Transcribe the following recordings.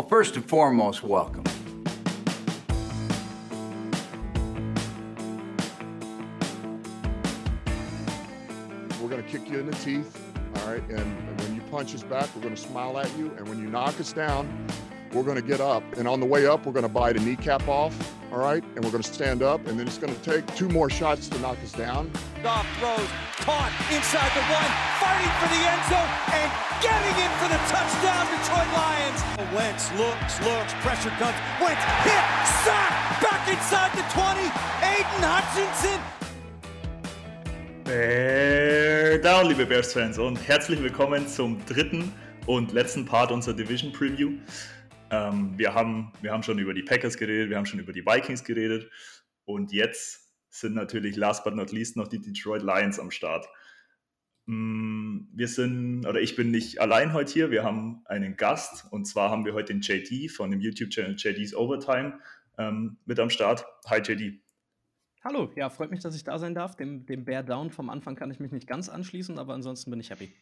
Well, first and foremost, welcome. We're going to kick you in the teeth, all right? And, and when you punch us back, we're going to smile at you. And when you knock us down, we're going to get up. And on the way up, we're going to bite a kneecap off, all right? And we're going to stand up. And then it's going to take two more shots to knock us down. Goff throws, caught inside the one, fighting for the end zone, and getting in for the touchdown, Detroit Lions. Wentz looks, looks, pressure comes. Wentz hit, sack, back inside the 20. Aiden Hutchinson. Bear down, liebe Bears-Fans, und herzlich willkommen zum dritten und letzten Part unserer Division Preview. Ähm, wir, haben, wir haben schon über die Packers geredet, wir haben schon über die Vikings geredet und jetzt sind natürlich last but not least noch die Detroit Lions am Start. Mm, Wir sind, oder ich bin nicht allein heute hier, wir haben einen Gast und zwar haben wir heute den JD von dem YouTube-Channel JD's Overtime ähm, mit am Start. Hi JD. Hallo, ja, freut mich, dass ich da sein darf. Dem, dem Bear Down vom Anfang kann ich mich nicht ganz anschließen, aber ansonsten bin ich happy.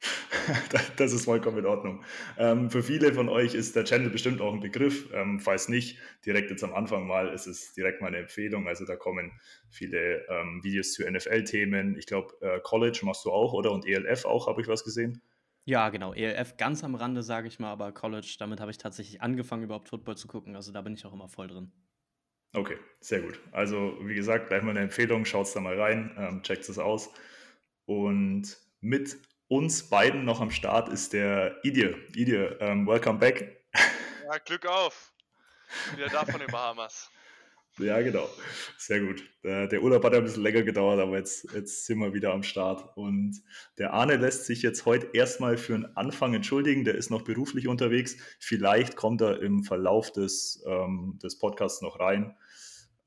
Das ist vollkommen in Ordnung. Ähm, für viele von euch ist der Channel bestimmt auch ein Begriff. Ähm, falls nicht, direkt jetzt am Anfang mal, ist es direkt meine Empfehlung. Also da kommen viele ähm, Videos zu NFL-Themen. Ich glaube, äh, College machst du auch, oder? Und ELF auch, habe ich was gesehen. Ja, genau. ELF ganz am Rande, sage ich mal, aber College, damit habe ich tatsächlich angefangen, überhaupt Football zu gucken. Also da bin ich auch immer voll drin. Okay, sehr gut. Also, wie gesagt, gleich mal eine Empfehlung, schaut da mal rein, checkt es aus. Und mit uns beiden noch am Start ist der Idir. Idir, ähm, welcome back. Ja, Glück auf. Wieder da von den Bahamas. Ja, genau. Sehr gut. Der, der Urlaub hat ja ein bisschen länger gedauert, aber jetzt, jetzt sind wir wieder am Start. Und der Arne lässt sich jetzt heute erstmal für einen Anfang entschuldigen. Der ist noch beruflich unterwegs. Vielleicht kommt er im Verlauf des, ähm, des Podcasts noch rein.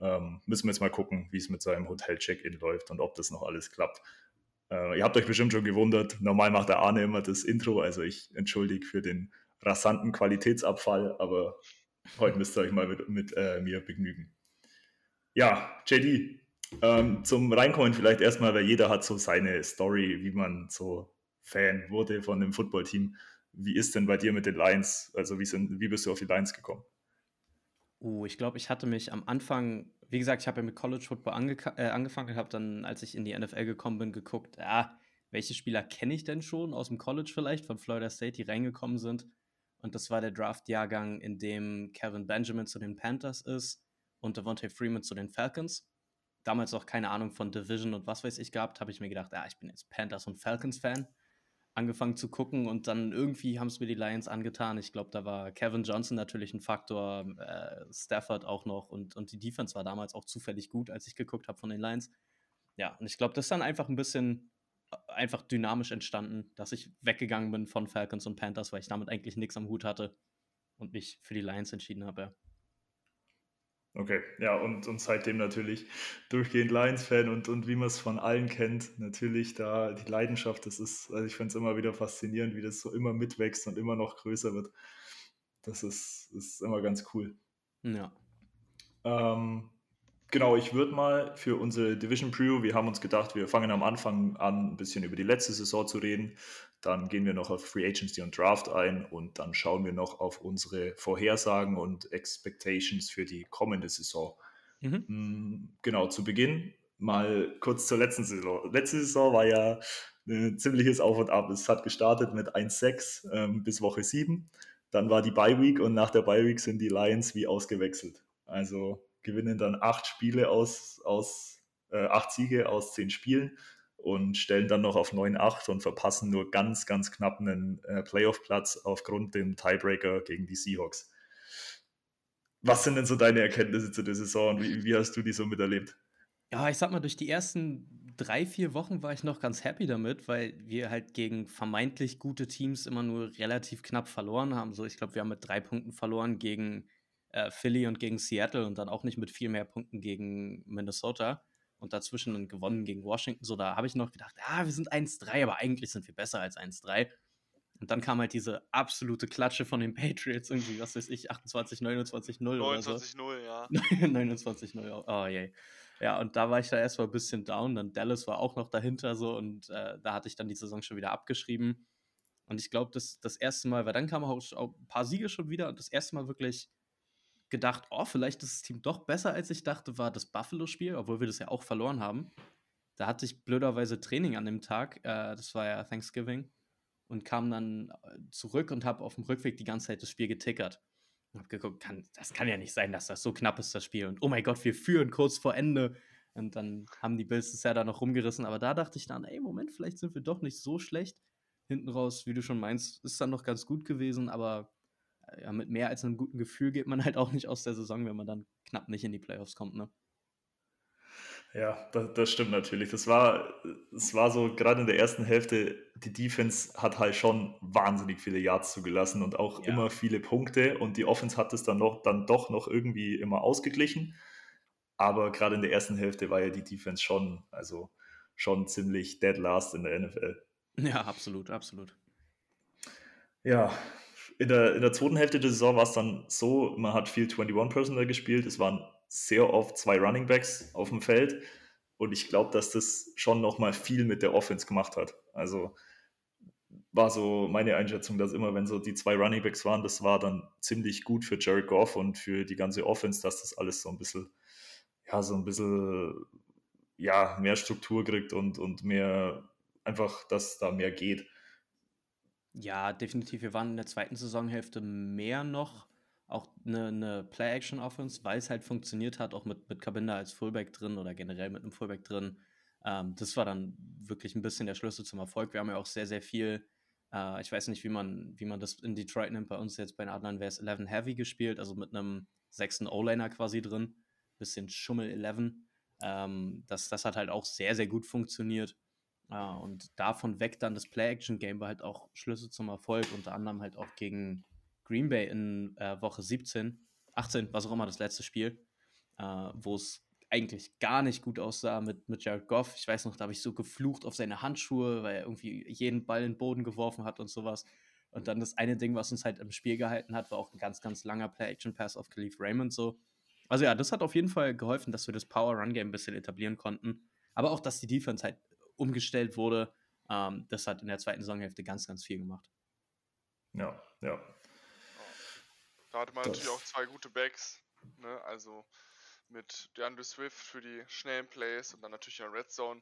Ähm, müssen wir jetzt mal gucken, wie es mit seinem Hotel-Check-In läuft und ob das noch alles klappt. Äh, ihr habt euch bestimmt schon gewundert. Normal macht der Arne immer das Intro. Also ich entschuldige für den rasanten Qualitätsabfall, aber heute müsst ihr euch mal mit, mit äh, mir begnügen. Ja, JD, ähm, zum Reinkommen vielleicht erstmal, weil jeder hat so seine Story, wie man so Fan wurde von dem Footballteam. Wie ist denn bei dir mit den Lions? Also wie, sind, wie bist du auf die Lions gekommen? Uh, ich glaube, ich hatte mich am Anfang, wie gesagt, ich habe ja mit College Football angeka- äh, angefangen, habe dann, als ich in die NFL gekommen bin, geguckt, ja, welche Spieler kenne ich denn schon aus dem College vielleicht, von Florida State, die reingekommen sind. Und das war der Draft-Jahrgang, in dem Kevin Benjamin zu den Panthers ist und Devontae Freeman zu den Falcons. Damals auch keine Ahnung von Division und was weiß ich gehabt, habe ich mir gedacht, ja, ich bin jetzt Panthers und Falcons-Fan. Angefangen zu gucken und dann irgendwie haben es mir die Lions angetan. Ich glaube, da war Kevin Johnson natürlich ein Faktor, äh, Stafford auch noch und, und die Defense war damals auch zufällig gut, als ich geguckt habe von den Lions. Ja, und ich glaube, das ist dann einfach ein bisschen äh, einfach dynamisch entstanden, dass ich weggegangen bin von Falcons und Panthers, weil ich damit eigentlich nichts am Hut hatte und mich für die Lions entschieden habe. Ja. Okay, ja, und, und seitdem natürlich durchgehend Lions-Fan und, und wie man es von allen kennt, natürlich da die Leidenschaft, das ist, also ich finde es immer wieder faszinierend, wie das so immer mitwächst und immer noch größer wird. Das ist, ist immer ganz cool. Ja. Ähm, genau, ich würde mal für unsere Division Preview, wir haben uns gedacht, wir fangen am Anfang an, ein bisschen über die letzte Saison zu reden. Dann gehen wir noch auf Free Agency und Draft ein und dann schauen wir noch auf unsere Vorhersagen und Expectations für die kommende Saison. Mhm. Mm, Genau, zu Beginn mal kurz zur letzten Saison. Letzte Saison war ja ein ziemliches Auf und Ab. Es hat gestartet mit 1-6 ähm, bis Woche 7. Dann war die Bye Week und nach der Bye Week sind die Lions wie ausgewechselt. Also gewinnen dann acht Spiele aus, aus äh, acht Siege aus zehn Spielen und stellen dann noch auf 9-8 und verpassen nur ganz, ganz knapp einen äh, Playoff-Platz aufgrund dem Tiebreaker gegen die Seahawks. Was sind denn so deine Erkenntnisse zu der Saison und wie, wie hast du die so miterlebt? Ja, ich sag mal, durch die ersten drei, vier Wochen war ich noch ganz happy damit, weil wir halt gegen vermeintlich gute Teams immer nur relativ knapp verloren haben. So, ich glaube, wir haben mit drei Punkten verloren gegen äh, Philly und gegen Seattle und dann auch nicht mit viel mehr Punkten gegen Minnesota und dazwischen dann gewonnen gegen Washington. So, da habe ich noch gedacht, ja, wir sind 1-3, aber eigentlich sind wir besser als 1-3. Und dann kam halt diese absolute Klatsche von den Patriots, irgendwie, was weiß ich, 28, 29, 0 oder so. 29-0, ja. 29-0, oh je. Ja, und da war ich da erstmal ein bisschen down. Dann Dallas war auch noch dahinter so und äh, da hatte ich dann die Saison schon wieder abgeschrieben. Und ich glaube, das, das erste Mal, weil dann kamen auch, auch ein paar Siege schon wieder und das erste Mal wirklich gedacht, oh, vielleicht ist das Team doch besser, als ich dachte, war das Buffalo-Spiel, obwohl wir das ja auch verloren haben. Da hatte ich blöderweise Training an dem Tag, äh, das war ja Thanksgiving, und kam dann äh, zurück und habe auf dem Rückweg die ganze Zeit das Spiel getickert. Und habe geguckt, kann, das kann ja nicht sein, dass das so knapp ist, das Spiel. Und oh mein Gott, wir führen kurz vor Ende. Und dann haben die Bills es ja da noch rumgerissen. Aber da dachte ich dann, ey, Moment, vielleicht sind wir doch nicht so schlecht. Hinten raus, wie du schon meinst, ist dann noch ganz gut gewesen. Aber ja, mit mehr als einem guten Gefühl geht man halt auch nicht aus der Saison, wenn man dann knapp nicht in die Playoffs kommt, ne? Ja, das, das stimmt natürlich. Das war, das war so, gerade in der ersten Hälfte, die Defense hat halt schon wahnsinnig viele Yards zugelassen und auch Ja. immer viele Punkte und die Offense hat es dann noch, dann doch noch irgendwie immer ausgeglichen. Aber gerade in der ersten Hälfte war ja die Defense schon, also schon ziemlich dead last in der NFL. Ja, absolut, absolut. Ja, in der, in der zweiten Hälfte der Saison war es dann so, man hat viel 21 Personal gespielt, es waren sehr oft zwei Running Backs auf dem Feld und ich glaube, dass das schon nochmal viel mit der Offense gemacht hat. Also war so meine Einschätzung, dass immer, wenn so die zwei Running Backs waren, das war dann ziemlich gut für Jared Goff und für die ganze Offense, dass das alles so ein bisschen, ja, so ein bisschen, ja, mehr Struktur kriegt und, und mehr, einfach, dass da mehr geht. Ja, definitiv. Wir waren in der zweiten Saisonhälfte mehr noch auch eine, eine Play-Action-Offense, weil es halt funktioniert hat, auch mit, mit Kabinda als Fullback drin oder generell mit einem Fullback drin. Ähm, das war dann wirklich ein bisschen der Schlüssel zum Erfolg. Wir haben ja auch sehr, sehr viel, äh, ich weiß nicht, wie man, wie man das in Detroit nennt, bei uns jetzt bei den Adlern wäre es 11 Heavy gespielt, also mit einem sechsten O-Liner quasi drin, bisschen Schummel 11. Ähm, das, das hat halt auch sehr, sehr gut funktioniert. Uh, und davon weg dann das Play-Action-Game war halt auch Schlüssel zum Erfolg, unter anderem halt auch gegen Green Bay in äh, Woche 17, 18, was auch immer das letzte Spiel, uh, wo es eigentlich gar nicht gut aussah mit, mit Jared Goff. Ich weiß noch, da habe ich so geflucht auf seine Handschuhe, weil er irgendwie jeden Ball in den Boden geworfen hat und sowas. Und dann das eine Ding, was uns halt im Spiel gehalten hat, war auch ein ganz, ganz langer Play-Action-Pass auf Khalif Raymond so. Also ja, das hat auf jeden Fall geholfen, dass wir das Power-Run-Game ein bisschen etablieren konnten. Aber auch, dass die Defense halt umgestellt wurde. Ähm, das hat in der zweiten Saisonhälfte ganz, ganz viel gemacht. Ja, ja. Da hatte man Das- natürlich auch zwei gute Backs. Ne? Also mit DeAndre Swift für die schnellen Plays und dann natürlich in der Red Zone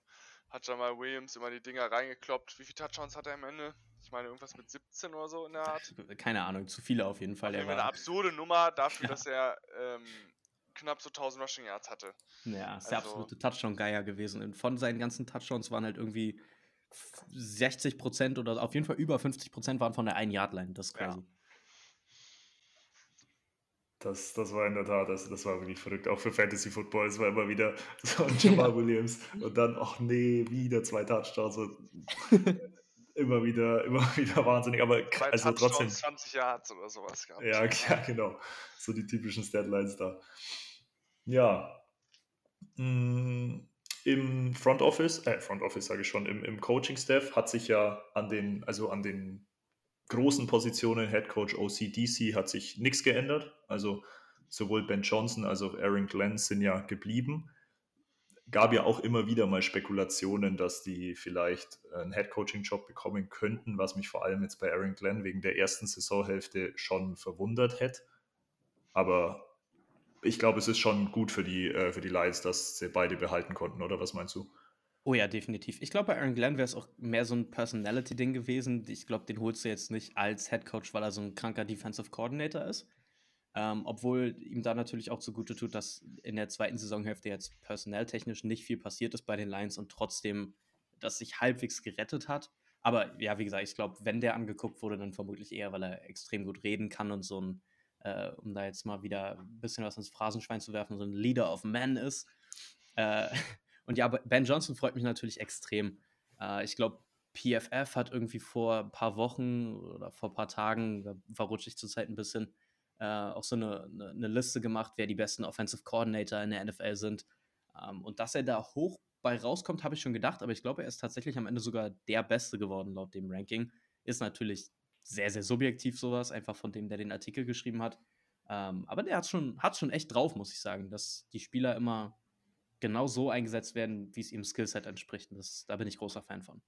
hat Jamal Williams immer die Dinger reingekloppt. Wie viele Touchdowns hat er am Ende? Ich meine, irgendwas mit 17 oder so in der Art. Keine Ahnung, zu viele auf jeden Fall. Auf jeden Fall eine absurde Nummer dafür, Ja. dass er ähm, knapp so 1000 Rushing Yards hatte. ja, ist der also- absolute Touchdown-Geier gewesen. Und von seinen ganzen Touchdowns waren halt irgendwie 60 Prozent oder auf jeden Fall über 50 Prozent waren von der 1-Yard-Line. Das ist Ja. crazy. Das, das war in der Tat, das, das war wirklich verrückt. Auch für Fantasy Football, es war immer wieder so ein Jamal Williams und dann, ach nee, wieder zwei Touchdowns. Immer wieder, immer wieder wahnsinnig. Aber Zwei also trotzdem, Touchdowns, 20 Yards oder sowas gehabt. ja, ja, genau. So die typischen Statlines da. Ja. Mm, Im Front Office, äh, Front Office sage ich schon, im, im Coaching-Staff hat sich ja an den, also an den großen Positionen, Head Coach, OC, DC, hat sich nichts geändert. Also sowohl Ben Johnson als auch Aaron Glenn sind ja geblieben. Gab ja auch immer wieder mal Spekulationen, dass die vielleicht einen Head Coaching Job bekommen könnten, was mich vor allem jetzt bei Aaron Glenn wegen der ersten Saisonhälfte schon verwundert hätte. Aber ich glaube, es ist schon gut für die, äh, für die Lions, dass sie beide behalten konnten, oder was meinst du? Oh ja, definitiv. Ich glaube, bei Aaron Glenn wäre es auch mehr so ein Personality-Ding gewesen. Ich glaube, den holst du jetzt nicht als Head Coach, weil er so ein kranker Defensive Coordinator ist. Ähm, obwohl ihm da natürlich auch zugute tut, dass in der zweiten Saisonhälfte jetzt personelltechnisch nicht viel passiert ist bei den Lions und trotzdem das sich halbwegs gerettet hat. Aber ja, wie gesagt, ich glaube, wenn der angeguckt wurde, dann vermutlich eher, weil er extrem gut reden kann und so ein, äh, um da jetzt mal wieder ein bisschen was ins Phrasenschwein zu werfen, so ein Leader of Men ist. Äh, und ja, Ben Johnson freut mich natürlich extrem. Äh, ich glaube, PFF hat irgendwie vor ein paar Wochen oder vor ein paar Tagen, da verrutsche ich zurzeit ein bisschen, äh, auch so eine, eine, eine, Liste gemacht, wer die besten Offensive Coordinator in der NFL sind. Ähm, und dass er da hoch bei rauskommt, habe ich schon gedacht, aber ich glaube, er ist tatsächlich am Ende sogar der Beste geworden laut dem Ranking. Ist natürlich sehr, sehr subjektiv sowas, einfach von dem, der den Artikel geschrieben hat. Ähm, aber der hat schon, hat schon echt drauf, muss ich sagen, dass die Spieler immer genau so eingesetzt werden, wie es ihrem Skillset entspricht. Das, da bin ich großer Fan von.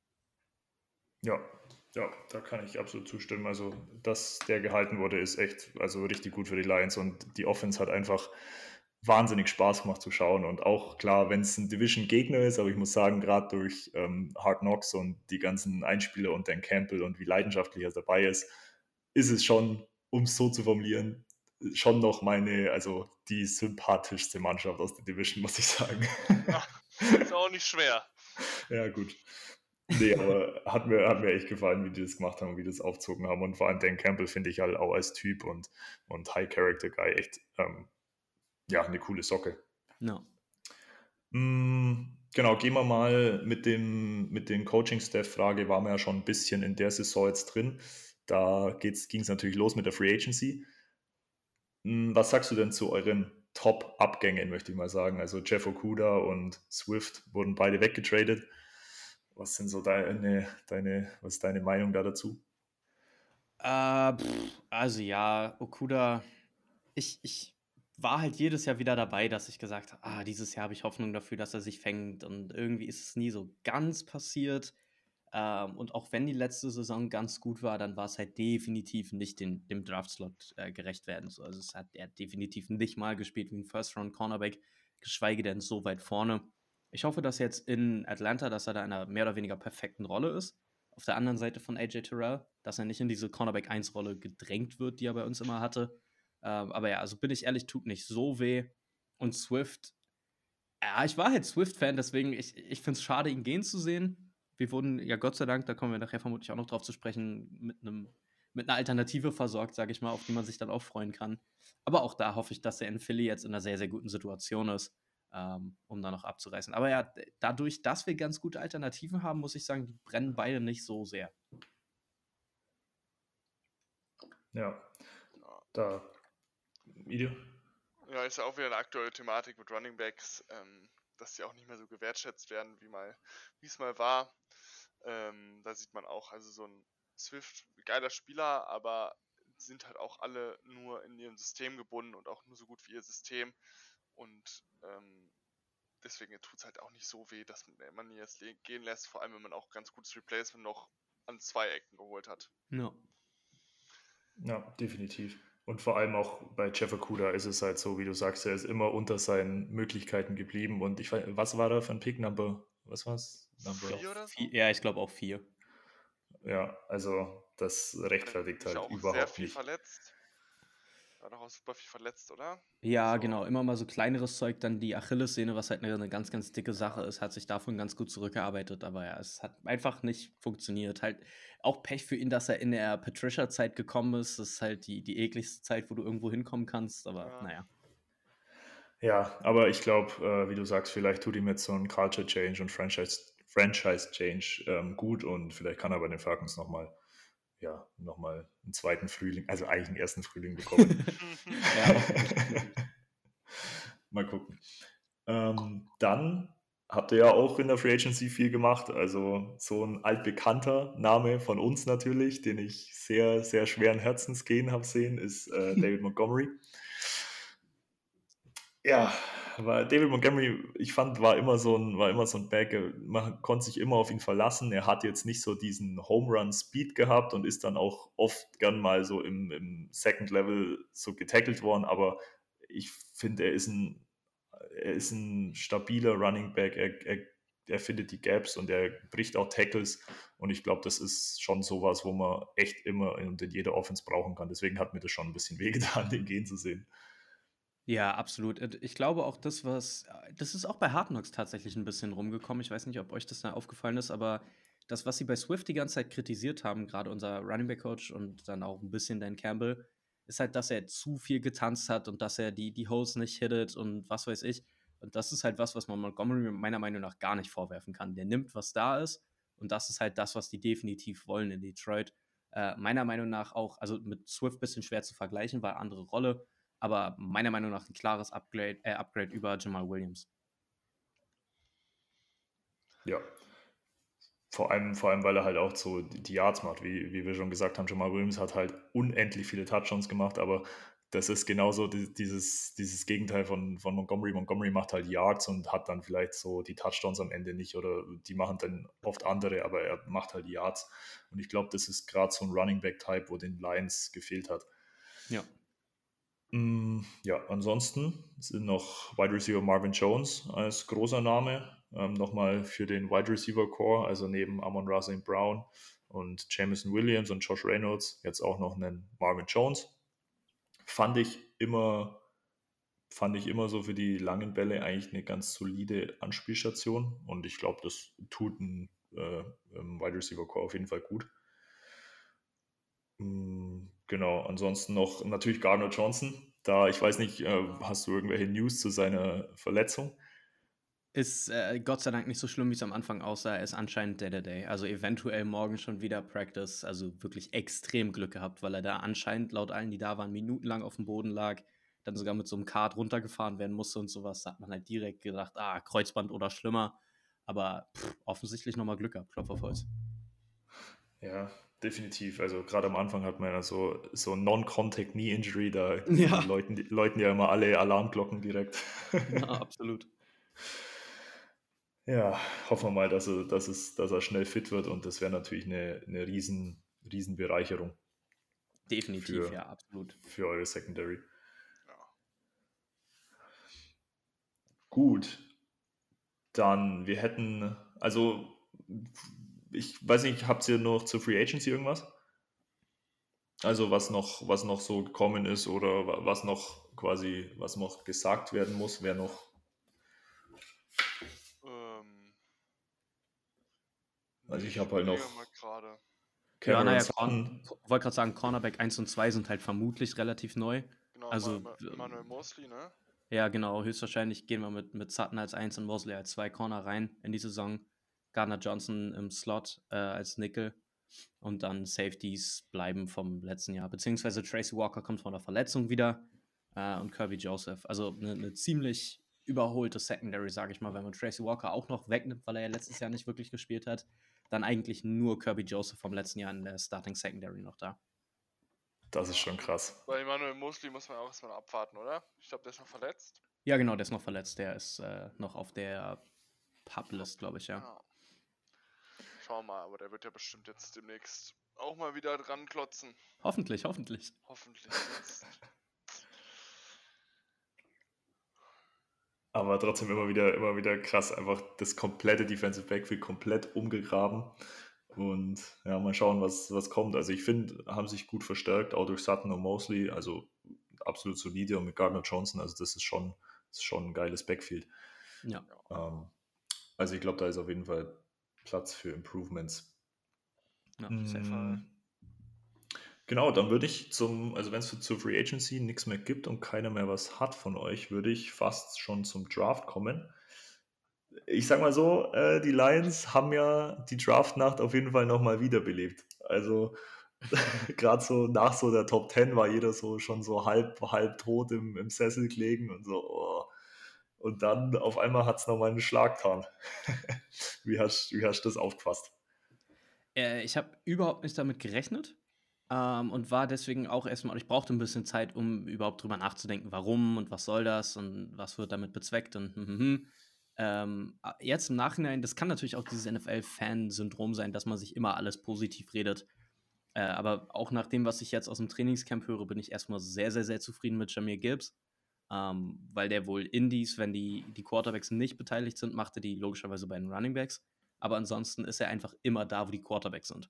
Ja, Ja, da kann ich absolut zustimmen. Also, dass der gehalten wurde, ist echt also richtig gut für die Lions und die Offense hat einfach wahnsinnig Spaß gemacht zu schauen. Und auch klar, wenn es ein Division-Gegner ist, aber ich muss sagen, gerade durch ähm, Hard Knocks und die ganzen Einspieler und Dan Campbell und wie leidenschaftlich er dabei ist, ist es schon, um es so zu formulieren, schon noch meine, also die sympathischste Mannschaft aus der Division, muss ich sagen. Ja, ist auch nicht schwer. ja, gut. Nee, aber hat mir, hat mir echt gefallen, wie die das gemacht haben, wie die das aufzogen haben. Und vor allem Dan Campbell finde ich halt auch als Typ und, und High-Character-Guy echt ähm, ja, eine coole Socke. No. Mm, genau, gehen wir mal mit dem mit den Coaching-Staff-Frage, waren wir ja schon ein bisschen in der Saison jetzt drin. Da ging es natürlich los mit der Free Agency. Mm, was sagst du denn zu euren Top-Abgängen, möchte ich mal sagen? Also Jeff Okuda und Swift wurden beide weggetradet. Was sind so deine, deine, was ist deine Meinung da dazu? Äh, pff, also ja, Okuda, ich, ich war halt jedes Jahr wieder dabei, dass ich gesagt habe, ah, dieses Jahr habe ich Hoffnung dafür, dass er sich fängt. Und irgendwie ist es nie so ganz passiert. Ähm, und auch wenn die letzte Saison ganz gut war, dann war es halt definitiv nicht den, dem Draft-Slot äh, gerecht werden. So, also es hat er hat definitiv nicht mal gespielt wie ein First-Round-Cornerback, geschweige denn so weit vorne. Ich hoffe, dass jetzt in Atlanta, dass er da in einer mehr oder weniger perfekten Rolle ist. Auf der anderen Seite von AJ Terrell, dass er nicht in diese Cornerback 1-Rolle gedrängt wird, die er bei uns immer hatte. Ähm, aber ja, also bin ich ehrlich, tut nicht so weh. Und Swift, ja, ich war halt Swift-Fan, deswegen, ich, ich finde es schade, ihn gehen zu sehen. Wir wurden ja Gott sei Dank, da kommen wir nachher vermutlich auch noch drauf zu sprechen, mit einem mit einer Alternative versorgt, sage ich mal, auf die man sich dann auch freuen kann. Aber auch da hoffe ich, dass er in Philly jetzt in einer sehr, sehr guten Situation ist, ähm, um da noch abzureißen. Aber ja, dadurch, dass wir ganz gute Alternativen haben, muss ich sagen, die brennen beide nicht so sehr. Ja, da Video? Ja, ist ja auch wieder eine aktuelle Thematik mit Running Backs, ähm, dass sie auch nicht mehr so gewertschätzt werden, wie mal, wie es mal war. Ähm, da sieht man auch, also so ein Swift, geiler Spieler, aber sind halt auch alle nur in ihrem System gebunden und auch nur so gut wie ihr System. Und ähm, deswegen tut es halt auch nicht so weh, dass man ihn jetzt gehen lässt, vor allem wenn man auch ganz gutes Replacement noch an zwei Ecken geholt hat. No. Ja, definitiv. Und vor allem auch bei Jeff Okuda ist es halt so, wie du sagst, er ist immer unter seinen Möglichkeiten geblieben. Und ich was war da für ein Pick Number? Was war's? Number vier oder so? Ja, ich glaube auch vier. Ja, also das rechtfertigt halt auch überhaupt sehr viel nicht. verletzt. War doch auch super viel verletzt, oder? Ja, so. genau. Immer mal so kleineres Zeug. Dann die Achillessehne, was halt eine, eine, ganz, ganz dicke Sache ist, hat sich davon ganz gut zurückgearbeitet. Aber ja, es hat einfach nicht funktioniert. Halt auch Pech für ihn, dass er in der Patricia-Zeit gekommen ist. Das ist halt die, die ekligste Zeit, wo du irgendwo hinkommen kannst. Aber ja. naja. Ja, aber ich glaube, äh, wie du sagst, vielleicht tut ihm jetzt so ein Culture Change und Franchise, Franchise Change ähm, gut und vielleicht kann er bei den Falcons nochmal ja, nochmal einen zweiten Frühling, also eigentlich einen ersten Frühling bekommen. mal gucken. Ähm, dann habt ihr ja auch in der Free Agency viel gemacht. Also so ein altbekannter Name von uns natürlich, den ich sehr, sehr schweren Herzens gehen habe sehen, ist äh, David Montgomery. Ja, weil David Montgomery, ich fand, war immer so ein, war immer so ein Back, man konnte sich immer auf ihn verlassen. Er hat jetzt nicht so diesen Home Run Speed gehabt und ist dann auch oft gern mal so im, im Second Level so getackelt worden, aber ich finde, er ist ein, er ist ein stabiler Running Back. Er, er, er findet die Gaps und er bricht auch Tackles. Und ich glaube, das ist schon sowas, wo man echt immer und in jeder Offense brauchen kann. Deswegen hat mir das schon ein bisschen wehgetan, den gehen zu sehen. Ja, absolut. ich glaube auch das, was das ist auch bei Hard Knocks tatsächlich ein bisschen rumgekommen. Ich weiß nicht, ob euch das da aufgefallen ist, aber das, was sie bei Swift die ganze Zeit kritisiert haben, gerade unser Running Back Coach und dann auch ein bisschen Dan Campbell, ist halt, dass er zu viel getanzt hat und dass er die, die Holes nicht hittet und was weiß ich. Und das ist halt was, was man Montgomery meiner Meinung nach gar nicht vorwerfen kann. Der nimmt, was da ist und das ist halt das, was die definitiv wollen in Detroit. Äh, meiner Meinung nach auch, also mit Swift ein bisschen schwer zu vergleichen, weil andere Rolle aber meiner Meinung nach ein klares Upgrade, äh, Upgrade über Jamal Williams. Ja. Vor allem, vor allem, weil er halt auch so die Yards macht, wie, wie wir schon gesagt haben, Jamal Williams hat halt unendlich viele Touchdowns gemacht, aber das ist genauso dieses, dieses Gegenteil von, von Montgomery. Montgomery macht halt Yards und hat dann vielleicht so die Touchdowns am Ende nicht oder die machen dann oft andere, aber er macht halt Yards. Und ich glaube, das ist gerade so ein Running Back-Type, wo den Lions gefehlt hat. Ja. Mm, ja, ansonsten sind noch Wide Receiver Marvin Jones als großer Name. Ähm, Nochmal für den Wide Receiver Core, also neben Amon Ra St. Brown und Jameson Williams und Josh Reynolds, jetzt auch noch einen Marvin Jones fand ich immer, fand ich immer so für die langen Bälle eigentlich eine ganz solide Anspielstation und ich glaube, das tut ein äh, Wide Receiver Core auf jeden Fall gut. Mm, genau, ansonsten noch natürlich Gardner Johnson. Da, ich weiß nicht, äh, hast du irgendwelche News zu seiner Verletzung? Ist äh, Gott sei Dank nicht so schlimm, wie es am Anfang aussah. Er ist anscheinend Day to Day. Also eventuell morgen schon wieder Practice. Also wirklich extrem Glück gehabt, weil er da anscheinend laut allen, die da waren, minutenlang auf dem Boden lag. Dann sogar mit so einem Kart runtergefahren werden musste und sowas. Da hat man halt direkt gedacht, ah, Kreuzband oder schlimmer. Aber pff, offensichtlich nochmal Glück gehabt, Klopf auf Holz. Ja, definitiv. Also gerade am Anfang hat man ja so, so Non-Contact Knee Injury, da ja. läuten, läuten ja immer alle Alarmglocken direkt. Ja, absolut. Ja, hoffen wir mal, dass er, dass es, dass er schnell fit wird und das wäre natürlich eine, eine riesen, riesen Bereicherung. Definitiv, für, ja, absolut. Für eure Secondary. Ja. Gut. Dann, wir hätten, also, ich weiß nicht, habt ihr noch zur Free Agency irgendwas? Also, was noch, was noch so gekommen ist oder was noch quasi, was noch gesagt werden muss, wer noch Also ich habe halt noch. Ja, naja, wollte gerade sagen, Cornerback 1 und 2 sind halt vermutlich relativ neu. Genau, also, Manuel Mosley, ne? Ja, genau. Höchstwahrscheinlich gehen wir mit, mit Sutton als 1 und Mosley als 2 Corner rein in die Saison. Gardner Johnson im Slot äh, als Nickel. Und dann Safeties bleiben vom letzten Jahr. Beziehungsweise Tracy Walker kommt von der Verletzung wieder. Äh, und Kirby Joseph. Also eine ne ziemlich überholte Secondary, sage ich mal, wenn man Tracy Walker auch noch wegnimmt, weil er ja letztes Jahr nicht wirklich gespielt hat dann eigentlich nur Kirby Joseph vom letzten Jahr in der Starting Secondary noch da. Das ist schon krass. Bei Emmanuel Mosley muss man auch erstmal abwarten, oder? Ich glaube, der ist noch verletzt. Ja, genau, der ist noch verletzt. Der ist äh, noch auf der Publist, glaube ich, ja. ja. Schauen wir mal, aber der wird ja bestimmt jetzt demnächst auch mal wieder dran klotzen. Hoffentlich, hoffentlich. Hoffentlich. Aber trotzdem immer wieder, immer wieder krass, einfach das komplette Defensive Backfield komplett umgegraben. Und ja, mal schauen, was, was kommt. Also ich finde, haben sich gut verstärkt, auch durch Sutton und Mosley, also absolut solide und mit Gardner Johnson, also das ist schon, das ist schon ein geiles Backfield. Ja. Ähm, also ich glaube, da ist auf jeden Fall Platz für Improvements. Ja, sehr mm. Genau, dann würde ich zum, also wenn es zur Free Agency nichts mehr gibt und keiner mehr was hat von euch, würde ich fast schon zum Draft kommen. Ich sag mal so, äh, die Lions haben ja die Draftnacht auf jeden Fall nochmal wiederbelebt. Also gerade so nach so der Top 10 war jeder so schon so halb, halb tot im, im Sessel gelegen und so. Oh. Und dann auf einmal hat es nochmal einen Schlag getan. wie, hast, wie hast du das aufgefasst? Äh, ich habe überhaupt nicht damit gerechnet. Ähm, und war deswegen auch erstmal, ich brauchte ein bisschen Zeit, um überhaupt drüber nachzudenken, warum und was soll das und was wird damit bezweckt und hm, hm, hm. Ähm, jetzt im Nachhinein, das kann natürlich auch dieses NFL-Fan-Syndrom sein, dass man sich immer alles positiv redet. Äh, aber auch nach dem, was ich jetzt aus dem Trainingscamp höre, bin ich erstmal sehr, sehr, sehr zufrieden mit Jamir Gibbs. Ähm, weil der wohl Indies, wenn die, die Quarterbacks nicht beteiligt sind, machte die logischerweise bei den Runningbacks. Aber ansonsten ist er einfach immer da, wo die Quarterbacks sind.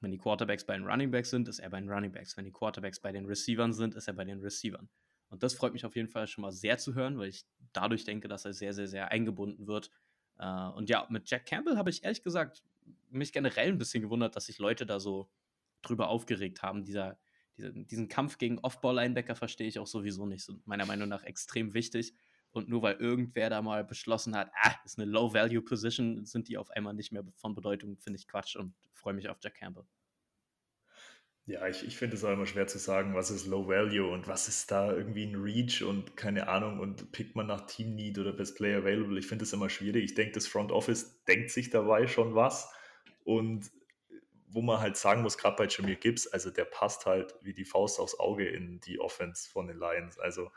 Wenn die Quarterbacks bei den Runningbacks sind, ist er bei den Runningbacks. Wenn die Quarterbacks bei den Receivern sind, ist er bei den Receivern. Und das freut mich auf jeden Fall schon mal sehr zu hören, weil ich dadurch denke, dass er sehr, sehr, sehr eingebunden wird. Äh, und ja, mit Jack Campbell habe ich ehrlich gesagt mich generell ein bisschen gewundert, dass sich Leute da so drüber aufgeregt haben. Dieser, dieser diesen Kampf gegen Off-Ball-Linebacker verstehe ich auch sowieso nicht. Sind meiner Meinung nach extrem wichtig. Und nur weil irgendwer da mal beschlossen hat, ah, ist eine Low-Value-Position, sind die auf einmal nicht mehr von Bedeutung, finde ich Quatsch und freue mich auf Jack Campbell. Ja, ich, ich finde es auch immer schwer zu sagen, was ist Low Value und was ist da irgendwie ein Reach und keine Ahnung und pickt man nach Team Need oder Best Player Available. Ich finde es immer schwierig. Ich denke, das Front Office denkt sich dabei schon was und wo man halt sagen muss, gerade bei Jameer Gibbs, also der passt halt wie die Faust aufs Auge in die Offense von den Lions. Also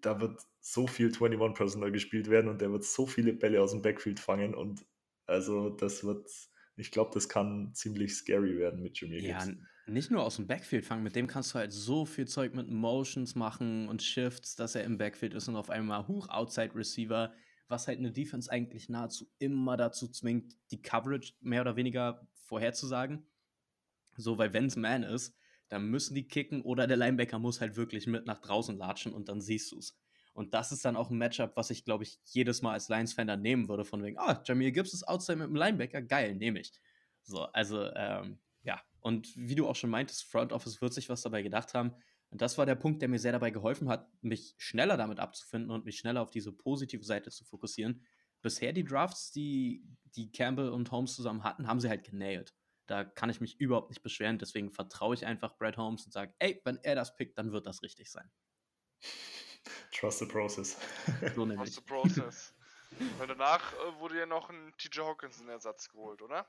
da wird so viel 21 Personal gespielt werden und der wird so viele Bälle aus dem Backfield fangen und also das wird, ich glaube, das kann ziemlich scary werden mit Jameer Ja, Gibbs. n- nicht nur aus dem Backfield fangen, mit dem kannst du halt so viel Zeug mit Motions machen und Shifts, dass er im Backfield ist und auf einmal hoch Outside Receiver, was halt eine Defense eigentlich nahezu immer dazu zwingt, die Coverage mehr oder weniger vorherzusagen. So, weil wenn es Man ist, dann müssen die kicken oder der Linebacker muss halt wirklich mit nach draußen latschen und dann siehst du es. Und das ist dann auch ein Matchup, was ich, glaube ich, jedes Mal als Lions-Fan dann nehmen würde, von wegen, ah, Jameer Gibbs ist Outside mit dem Linebacker, geil, nehme ich. So, also, ähm, ja. Und wie du auch schon meintest, Front Office wird sich was dabei gedacht haben. Und das war der Punkt, der mir sehr dabei geholfen hat, mich schneller damit abzufinden und mich schneller auf diese positive Seite zu fokussieren. Bisher die Drafts, die, die Campbell und Holmes zusammen hatten, haben sie halt genailt. Da kann ich mich überhaupt nicht beschweren. Deswegen vertraue ich einfach Brad Holmes und sage, ey, wenn er das pickt, dann wird das richtig sein. Trust the process. So nämlich. the process? Weil danach äh, wurde ja noch ein TJ Hawkinson-Ersatz geholt, oder?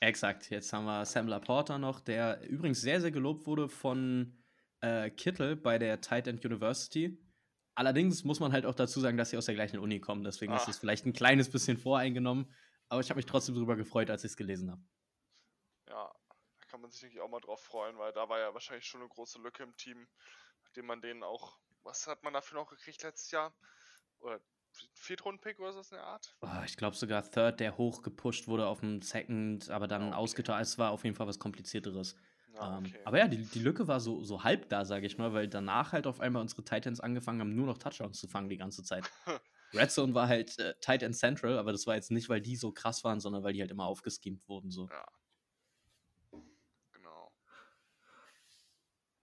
Exakt. Jetzt haben wir Sam Laporta noch, der übrigens sehr, sehr gelobt wurde von äh, Kittel bei der Tight End University. Allerdings muss man halt auch dazu sagen, dass sie aus der gleichen Uni kommen. Deswegen ist Ah. es vielleicht ein kleines bisschen voreingenommen. Aber ich habe mich trotzdem darüber gefreut, als ich es gelesen habe. Ja, da kann man sich natürlich auch mal drauf freuen, weil da war ja wahrscheinlich schon eine große Lücke im Team, nachdem man den auch, was hat man dafür noch gekriegt letztes Jahr? Oder Viertrunden-Pick oder so in der Art? Oh, ich glaube sogar Third, der hoch gepusht wurde auf dem Second, aber dann Ah, okay. ausgetauscht. Es war auf jeden Fall was komplizierteres. Ja, Ähm, okay. aber ja, die, die Lücke war so, so halb da, sage ich mal, weil danach halt auf einmal unsere Titans angefangen haben, nur noch Touchdowns zu fangen die ganze Zeit. Red Zone war halt äh, Tight End Central, aber das war jetzt nicht, weil die so krass waren, sondern weil die halt immer aufgeschemt wurden. So. genau.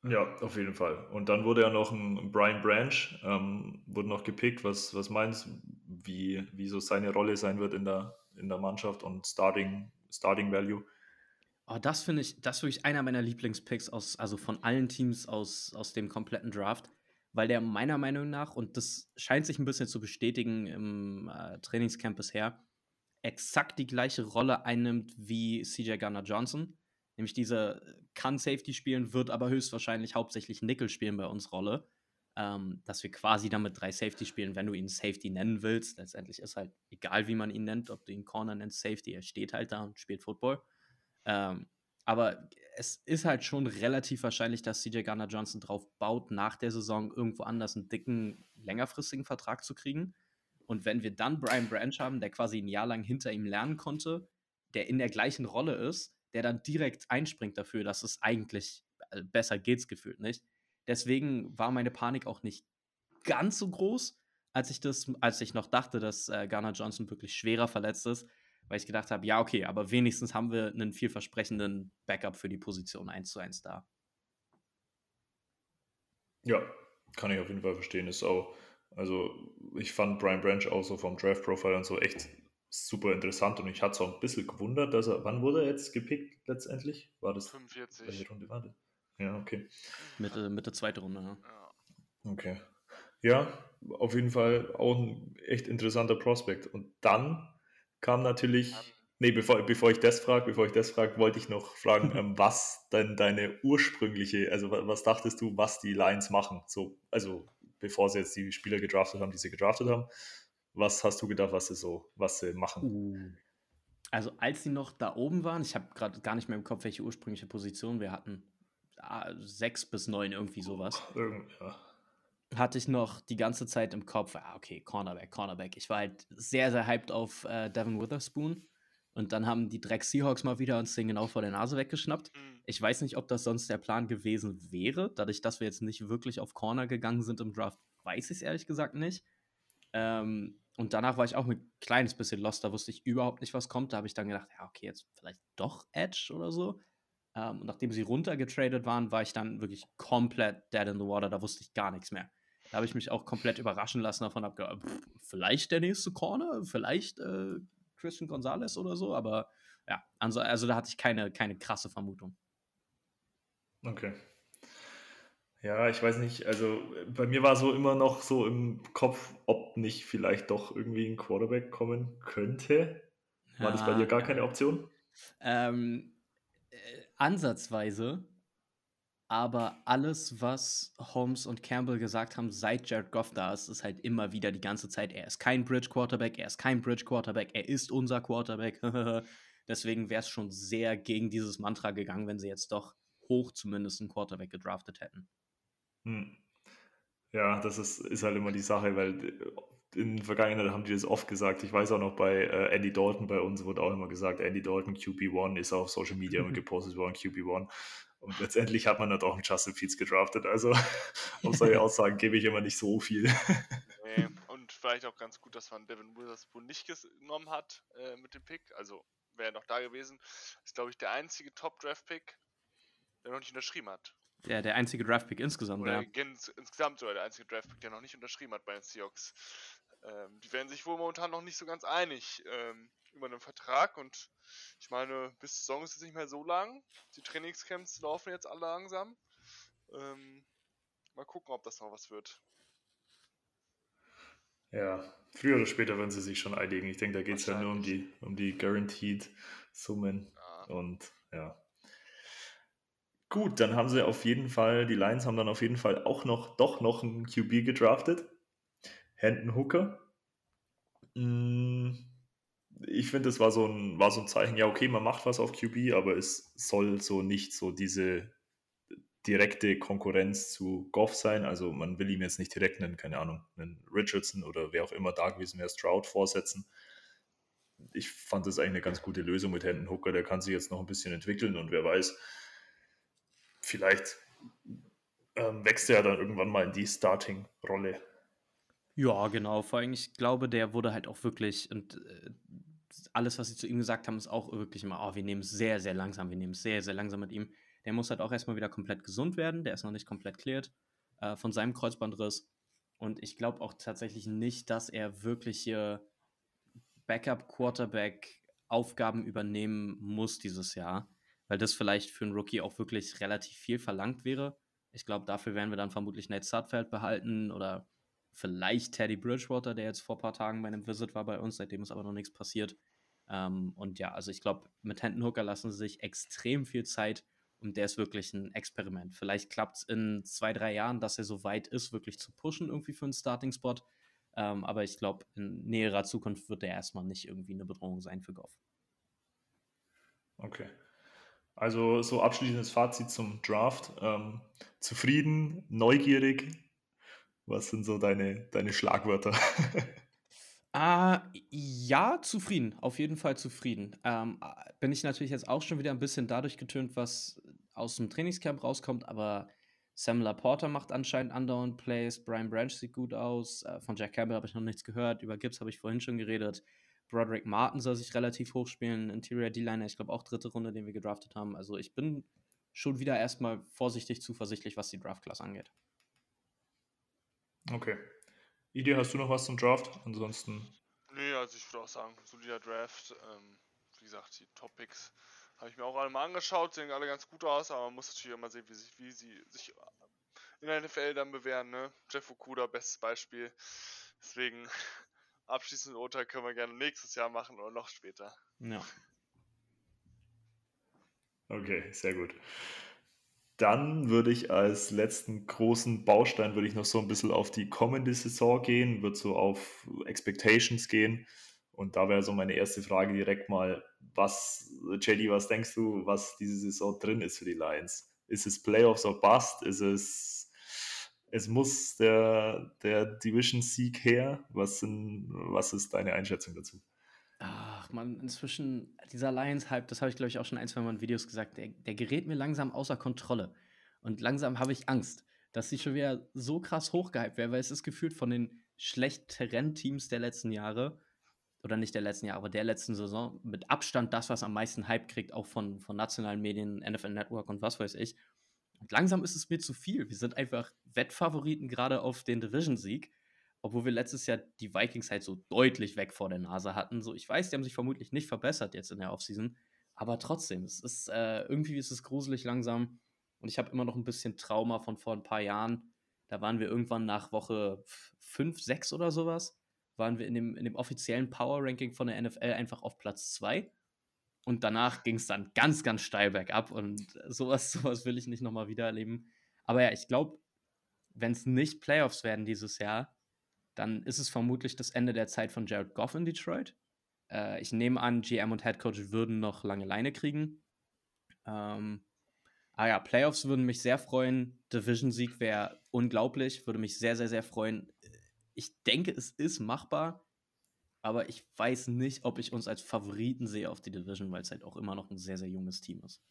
Ja, auf jeden Fall. Und dann wurde ja noch ein Brian Branch, ähm, wurde noch gepickt. Was, was meinst du, wie, wie so seine Rolle sein wird in der, in der Mannschaft und Starting, Starting Value? Oh, das finde ich, das wirklich einer meiner Lieblingspicks aus, also von allen Teams aus, aus dem kompletten Draft, weil der meiner Meinung nach, und das scheint sich ein bisschen zu bestätigen im äh, Trainingscamp bisher, exakt die gleiche Rolle einnimmt wie CJ Garner Johnson. Nämlich diese äh, kann Safety spielen, wird aber höchstwahrscheinlich hauptsächlich Nickel spielen bei uns Rolle. Ähm, dass wir quasi damit drei Safety spielen, wenn du ihn Safety nennen willst. Letztendlich ist halt egal, wie man ihn nennt, ob du ihn Corner nennst, Safety, er steht halt da und spielt Football. Ähm, aber es ist halt schon relativ wahrscheinlich, dass CJ Garner Johnson drauf baut, nach der Saison irgendwo anders einen dicken, längerfristigen Vertrag zu kriegen. Und wenn wir dann Brian Branch haben, der quasi ein Jahr lang hinter ihm lernen konnte, der in der gleichen Rolle ist, der dann direkt einspringt dafür, dass es eigentlich äh, besser geht's gefühlt nicht. Deswegen war meine Panik auch nicht ganz so groß, als ich das, als ich noch dachte, dass äh, Garner Johnson wirklich schwerer verletzt ist, weil ich gedacht habe, ja, okay, aber wenigstens haben wir einen vielversprechenden Backup für die Position 1 zu 1 da. Ja, kann ich auf jeden Fall verstehen. Ist auch, also ich fand Brian Branch auch so vom Draft Profile und so echt super interessant und ich hatte es auch ein bisschen gewundert, dass er, wann wurde er jetzt gepickt letztendlich? War das, 45. welche Runde war das? Ja, okay. Mitte, Mitte zweite Runde. Ja. Ja. Okay. Ja, auf jeden Fall auch ein echt interessanter Prospekt. Und dann kam natürlich, nee, bevor, bevor ich das frage, bevor ich das frage, wollte ich noch fragen, ähm, was denn deine ursprüngliche, also wa- was dachtest du, was die Lions machen? So, also bevor sie jetzt die Spieler gedraftet haben, die sie gedraftet haben, was hast du gedacht, was sie so, was sie machen? Uh. Also als sie noch da oben waren, ich habe gerade gar nicht mehr im Kopf, welche ursprüngliche Position wir hatten. Ah, sechs bis neun, irgendwie sowas. Ja. Hatte ich noch die ganze Zeit im Kopf, ah, okay, Cornerback, Cornerback. Ich war halt sehr, sehr hyped auf äh, Devin Witherspoon. Und dann haben die Dreck Seahawks mal wieder uns den genau vor der Nase weggeschnappt. Hm. Ich weiß nicht, ob das sonst der Plan gewesen wäre. Dadurch, dass wir jetzt nicht wirklich auf Corner gegangen sind im Draft, weiß ich es ehrlich gesagt nicht. Ähm, und danach war ich auch ein kleines bisschen lost. Da wusste ich überhaupt nicht, was kommt. Da habe ich dann gedacht, ja, okay, jetzt vielleicht doch Edge oder so. Ähm, und nachdem sie runtergetradet waren, war ich dann wirklich komplett dead in the water. Da wusste ich gar nichts mehr. Da habe ich mich auch komplett überraschen lassen davon, habe gedacht, vielleicht der nächste Corner, vielleicht äh, Christian Gonzalez oder so, aber ja, also, also da hatte ich keine, keine krasse Vermutung. Okay. Ja, ich weiß nicht, also bei mir war so immer noch so im Kopf, ob nicht vielleicht doch irgendwie ein Quarterback kommen könnte. War das bei Ja, dir gar ja. keine Option? Ähm, äh, ansatzweise, aber alles, was Holmes und Campbell gesagt haben, seit Jared Goff da ist, ist halt immer wieder die ganze Zeit, er ist kein Bridge Quarterback, er ist kein Bridge Quarterback, er ist unser Quarterback. Deswegen wäre es schon sehr gegen dieses Mantra gegangen, wenn sie jetzt doch hoch zumindest einen Quarterback gedraftet hätten. Hm. Ja, das ist, ist halt immer die Sache, weil in der Vergangenheit haben die das oft gesagt. Ich weiß auch noch bei äh, Andy Dalton bei uns wurde auch immer gesagt, Andy Dalton QB1 ist auf Social Media immer gepostet worden, QB1. Und letztendlich hat man dann auch einen Justin Fields gedraftet. Also auf solche Aussagen gebe ich immer nicht so viel. Nee, und vielleicht auch ganz gut, dass man Devin Witherspoon nicht genommen hat äh, mit dem Pick. Also wäre noch da gewesen. Ist, glaube ich, der einzige Top-Draft-Pick, der noch nicht unterschrieben hat. Der, der einzige Draftpick insgesamt, Oder ja. ins, insgesamt sogar der einzige Draftpick, der noch nicht unterschrieben hat bei den Seahawks. Ähm, die werden sich wohl momentan noch nicht so ganz einig ähm, über einen Vertrag und ich meine, bis Saison ist jetzt nicht mehr so lang. Die Trainingscamps laufen jetzt alle langsam. Ähm, mal gucken, ob das noch was wird. Ja, früher oder später werden sie sich schon einigen. Ich denke, da geht es ja nur um die, um die Guaranteed Summen. Ja. Und ja. Gut, dann haben sie auf jeden Fall, die Lions haben dann auf jeden Fall auch noch, doch noch einen QB gedraftet. Hendon Hooker. Mm, Ich finde, das war so, ein, war so ein Zeichen, ja, okay, man macht was auf QB, aber es soll so nicht so diese direkte Konkurrenz zu Goff sein. Also man will ihm jetzt nicht direkt einen, keine Ahnung, einen Richardson oder wer auch immer da gewesen wäre, Stroud vorsetzen. Ich fand das eigentlich eine ganz gute Lösung mit Hendon Hooker. Der kann sich jetzt noch ein bisschen entwickeln und wer weiß, vielleicht ähm, wächst er dann irgendwann mal in die Starting-Rolle. Ja, genau. Vor allem, ich glaube, der wurde halt auch wirklich, und äh, alles, was sie zu ihm gesagt haben, ist auch wirklich immer, oh, wir nehmen es sehr, sehr langsam, wir nehmen es sehr, sehr langsam mit ihm. Der muss halt auch erstmal wieder komplett gesund werden, der ist noch nicht komplett cleared äh, von seinem Kreuzbandriss. Und ich glaube auch tatsächlich nicht, dass er wirklich hier Backup-Quarterback-Aufgaben übernehmen muss dieses Jahr, weil das vielleicht für einen Rookie auch wirklich relativ viel verlangt wäre. Ich glaube, dafür werden wir dann vermutlich Nate Sudfeld behalten oder vielleicht Teddy Bridgewater, der jetzt vor ein paar Tagen bei einem Visit war bei uns, seitdem ist aber noch nichts passiert. Ähm, und ja, also ich glaube, mit Hendon Hooker lassen sie sich extrem viel Zeit und der ist wirklich ein Experiment. Vielleicht klappt es in zwei, drei Jahren, dass er so weit ist, wirklich zu pushen irgendwie für einen Starting-Spot. Ähm, aber ich glaube, in näherer Zukunft wird er erstmal nicht irgendwie eine Bedrohung sein für Goff. Okay. Also so abschließendes Fazit zum Draft. Ähm, zufrieden, neugierig. Was sind so deine, deine Schlagwörter? Ah, ja, zufrieden. Auf jeden Fall zufrieden. Ähm, bin ich natürlich jetzt auch schon wieder ein bisschen dadurch getönt, was aus dem Trainingscamp rauskommt, aber Sam Laporta macht anscheinend andauernd Plays, Brian Branch sieht gut aus, äh, von Jack Campbell habe ich noch nichts gehört, über Gibbs habe ich vorhin schon geredet. Broderick Martin soll sich relativ hoch spielen, Interior D-Liner, ich glaube auch dritte Runde, den wir gedraftet haben. Also ich bin schon wieder erstmal vorsichtig zuversichtlich, was die Draft-Class angeht. Okay. Idee, hast du noch was zum Draft? Ansonsten. Nee, also ich würde auch sagen, solider Draft. Ähm, wie gesagt, die Topics habe ich mir auch alle mal angeschaut, sehen alle ganz gut aus, aber man muss natürlich immer sehen, wie, sich, wie sie sich in der NFL dann bewähren. Ne? Jeff Okuda, bestes Beispiel. Deswegen abschließend Urteil können wir gerne nächstes Jahr machen oder noch später. Ja. Okay, sehr gut. Dann würde ich als letzten großen Baustein würde ich noch so ein bisschen auf die kommende Saison gehen, würde so auf Expectations gehen. Und da wäre so meine erste Frage direkt mal, was, JD, was denkst du, was diese Saison drin ist für die Lions? Ist es Playoffs or Bust? Ist es, es muss der, der Division-Sieg her? Was, sind, was ist deine Einschätzung dazu? Ach man, inzwischen, dieser Lions-Hype, das habe ich glaube ich auch schon ein, zwei Mal in Videos gesagt, der, der gerät mir langsam außer Kontrolle. Und langsam habe ich Angst, dass sie schon wieder so krass hochgehypt werden, weil es ist gefühlt von den schlechteren Teams der letzten Jahre, oder nicht der letzten Jahre, aber der letzten Saison, mit Abstand das, was am meisten Hype kriegt, auch von, von nationalen Medien, NFL Network und was weiß ich. Und langsam ist es mir zu viel. Wir sind einfach Wettfavoriten gerade auf den Division-Sieg obwohl wir letztes Jahr die Vikings halt so deutlich weg vor der Nase hatten. So, ich weiß, die haben sich vermutlich nicht verbessert jetzt in der Offseason, aber trotzdem, es ist äh, irgendwie ist es gruselig langsam und ich habe immer noch ein bisschen Trauma von vor ein paar Jahren. Da waren wir irgendwann nach Woche 5, 6 oder sowas, waren wir in dem, in dem offiziellen Power Ranking von der NFL einfach auf Platz 2. und danach ging es dann ganz, ganz steil bergab und sowas, sowas will ich nicht nochmal wieder erleben. Aber ja, ich glaube, wenn es nicht Playoffs werden dieses Jahr, dann ist es vermutlich das Ende der Zeit von Jared Goff in Detroit. Äh, ich nehme an, GM und Head Coach würden noch lange Leine kriegen. Ähm, ah ja, Playoffs würden mich sehr freuen. Division-Sieg wäre unglaublich, würde mich sehr, sehr, sehr freuen. Ich denke, es ist machbar, aber ich weiß nicht, ob ich uns als Favoriten sehe auf die Division, weil es halt auch immer noch ein sehr, sehr junges Team ist.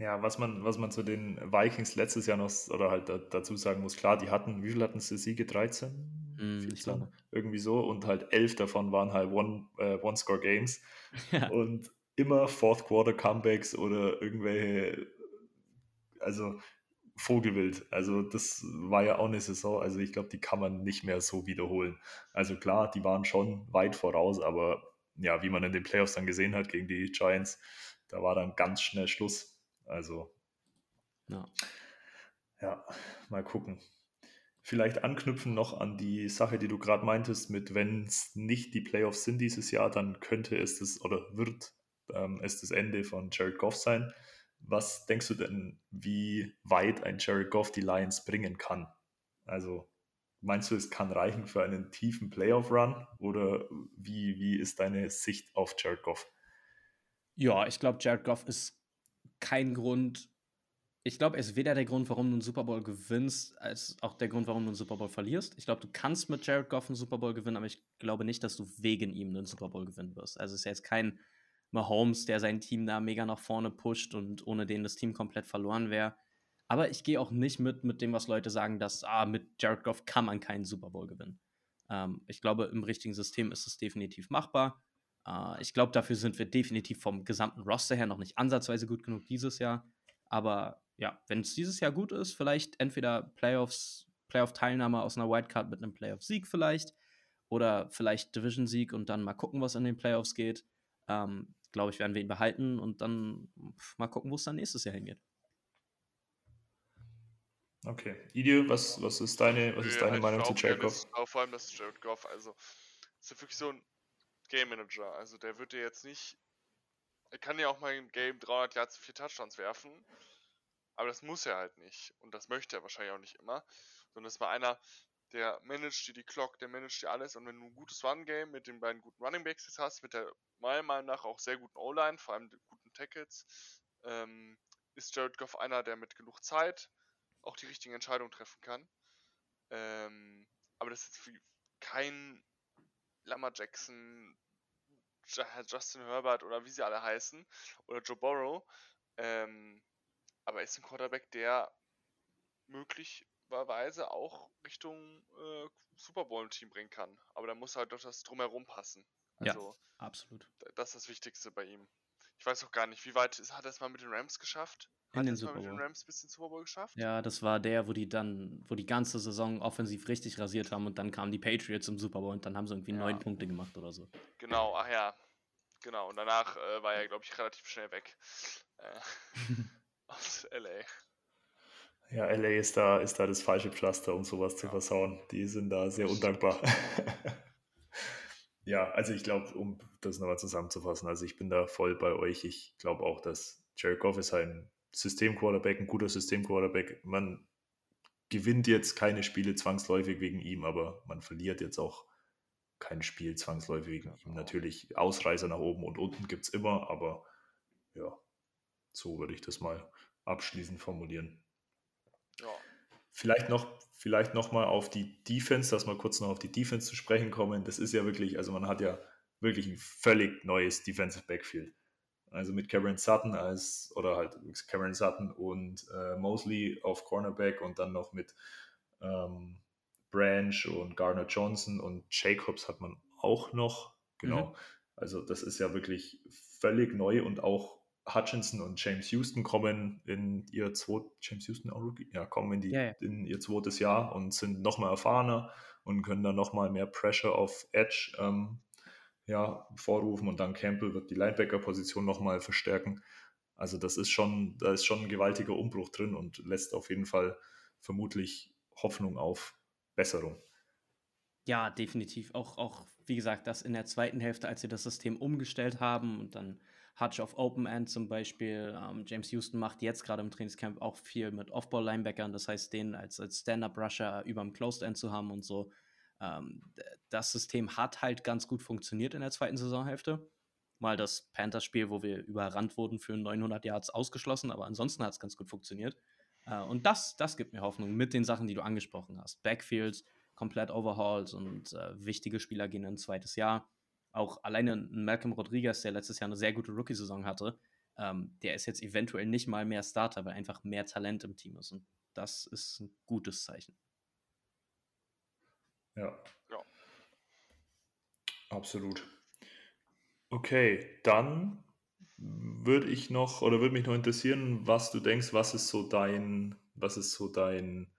Ja, was man, was man zu den Vikings letztes Jahr noch oder halt da, dazu sagen muss, klar, die hatten, wie viel hatten sie Siege? 13? Mm, 14? Irgendwie so. Und halt elf davon waren halt One-Score-Games. Äh, One ja. Und immer Fourth-Quarter-Comebacks oder irgendwelche, also Vogelwild. Also das war ja auch eine Saison, also ich glaube, die kann man nicht mehr so wiederholen. Also klar, die waren schon weit voraus, aber ja, wie man in den Playoffs dann gesehen hat gegen die Giants, da war dann ganz schnell Schluss. Also, ja, ja mal gucken. Vielleicht anknüpfen noch an die Sache, die du gerade meintest, mit wenn es nicht die Playoffs sind dieses Jahr, dann könnte es das oder wird ähm, es das Ende von Jared Goff sein. Was denkst du denn, wie weit ein Jared Goff die Lions bringen kann? Also meinst du, es kann reichen für einen tiefen Playoff-Run oder wie, wie ist deine Sicht auf Jared Goff? Ja, ich glaube, Jared Goff ist kein Grund. Ich glaube, er ist weder der Grund, warum du einen Super Bowl gewinnst, als auch der Grund, warum du einen Super Bowl verlierst. Ich glaube, du kannst mit Jared Goff einen Super Bowl gewinnen, aber ich glaube nicht, dass du wegen ihm einen Super Bowl gewinnen wirst. Also es ist ja jetzt kein Mahomes, der sein Team da mega nach vorne pusht und ohne den das Team komplett verloren wäre. Aber ich gehe auch nicht mit, mit dem, was Leute sagen, dass ah, mit Jared Goff kann man keinen Super Bowl gewinnen. Ähm, ich glaube, im richtigen System ist es definitiv machbar. Äh, ich glaube, dafür sind wir definitiv vom gesamten Roster her noch nicht ansatzweise gut genug dieses Jahr. Aber ja, wenn es dieses Jahr gut ist, vielleicht entweder Playoffs, Playoff-Teilnahme aus einer Wildcard mit einem Playoff-Sieg vielleicht oder vielleicht Division-Sieg und dann mal gucken, was in den Playoffs geht. Ähm, glaube ich, werden wir ihn behalten und dann mal gucken, wo es dann nächstes Jahr hingeht. Okay. Ideo, was, was ist deine, was ist deine ja, Meinung zu Jared Goff? Vor allem das Jared Goff, also ist ja wirklich so ein Game Manager. Also der wird dir jetzt nicht. Er kann ja auch mal im Game 300 Yards vier Touchdowns werfen. Aber das muss er halt nicht. Und das möchte er wahrscheinlich auch nicht immer. Sondern das war einer, der managt dir die Clock, der managt dir alles. Und wenn du ein gutes Run-Game mit den beiden guten Running Backs hast, mit der meiner Meinung nach auch sehr guten O-Line, vor allem guten Tackles, ähm, ist Jared Goff einer, der mit genug Zeit auch die richtigen Entscheidungen treffen kann. Ähm, aber das ist kein Lamar Jackson, Justin Herbert oder wie sie alle heißen, oder Joe Burrow. Ähm, aber er ist ein Quarterback, der möglicherweise auch Richtung äh, Super Bowl-Team bringen kann. Aber da muss halt doch das drumherum passen. Also, ja, absolut. Das ist das Wichtigste bei ihm. Ich weiß auch gar nicht, wie weit hat er es mal mit den Rams geschafft? In den Super Bowl. Mit den Rams bis zum Super Bowl geschafft? Ja, das war der, wo die dann, wo die ganze Saison offensiv richtig rasiert haben und dann kamen die Patriots im Super Bowl und dann haben sie irgendwie ja. neun Punkte gemacht oder so. Genau, ach ja. Genau, und danach äh, war er, glaube ich, relativ schnell weg. Äh, aus LA. Ja, LA ist da, ist da das falsche Pflaster, um sowas ja. zu versauen. Die sind da sehr undankbar. ja, also ich glaube, um das nochmal zusammenzufassen, also ich bin da voll bei euch. Ich glaube auch, dass Jared Goff ist ein System-Quarterback, ein guter System-Quarterback. Man gewinnt jetzt keine Spiele zwangsläufig wegen ihm, aber man verliert jetzt auch kein Spiel zwangsläufig wegen ihm. Natürlich Ausreißer nach oben und unten gibt es immer, aber ja, so würde ich das mal abschließend formulieren. Vielleicht noch, vielleicht noch mal auf die Defense, dass wir kurz noch auf die Defense zu sprechen kommen. Das ist ja wirklich, also man hat ja wirklich ein völlig neues Defensive Backfield. Also mit Cameron Sutton als, oder halt Cameron Sutton und äh, Mosley auf Cornerback und dann noch mit ähm, Branch und Gardner Johnson und Jacobs hat man auch noch. Genau. Mhm. Also das ist ja wirklich völlig neu und auch Hutchinson und James Houston kommen in ihr zweites, James Houston auch Rookie? Ja, kommen in, die, ja. in ihr zweites Jahr und sind nochmal erfahrener und können dann nochmal mehr Pressure auf Edge ähm, ja, vorrufen und dann Campbell wird die Linebacker-Position nochmal verstärken. Also das ist schon, da ist schon ein gewaltiger Umbruch drin und lässt auf jeden Fall vermutlich Hoffnung auf Besserung. Ja, definitiv. Auch, auch wie gesagt, dass in der zweiten Hälfte, als sie das System umgestellt haben und dann Hutch auf Open End zum Beispiel, ähm, James Houston macht jetzt gerade im Trainingscamp auch viel mit Off-Ball-Linebackern, das heißt, den als, als Stand-Up-Rusher über dem Closed End zu haben und so. Ähm, das System hat halt ganz gut funktioniert in der zweiten Saisonhälfte. Mal das Panthers-Spiel, wo wir überrannt wurden für 900 Yards ausgeschlossen, aber ansonsten hat es ganz gut funktioniert. Äh, und das, das gibt mir Hoffnung mit den Sachen, die du angesprochen hast. Backfields, komplett overhauled und äh, wichtige Spieler gehen in ein zweites Jahr. Auch alleine ein Malcolm Rodriguez, der letztes Jahr eine sehr gute Rookie-Saison hatte, ähm, der ist jetzt eventuell nicht mal mehr Starter, weil einfach mehr Talent im Team ist. Und das ist ein gutes Zeichen. Ja. Ja. Absolut. Okay, dann würde ich noch oder würde mich noch interessieren, was du denkst, was ist so dein, was ist so dein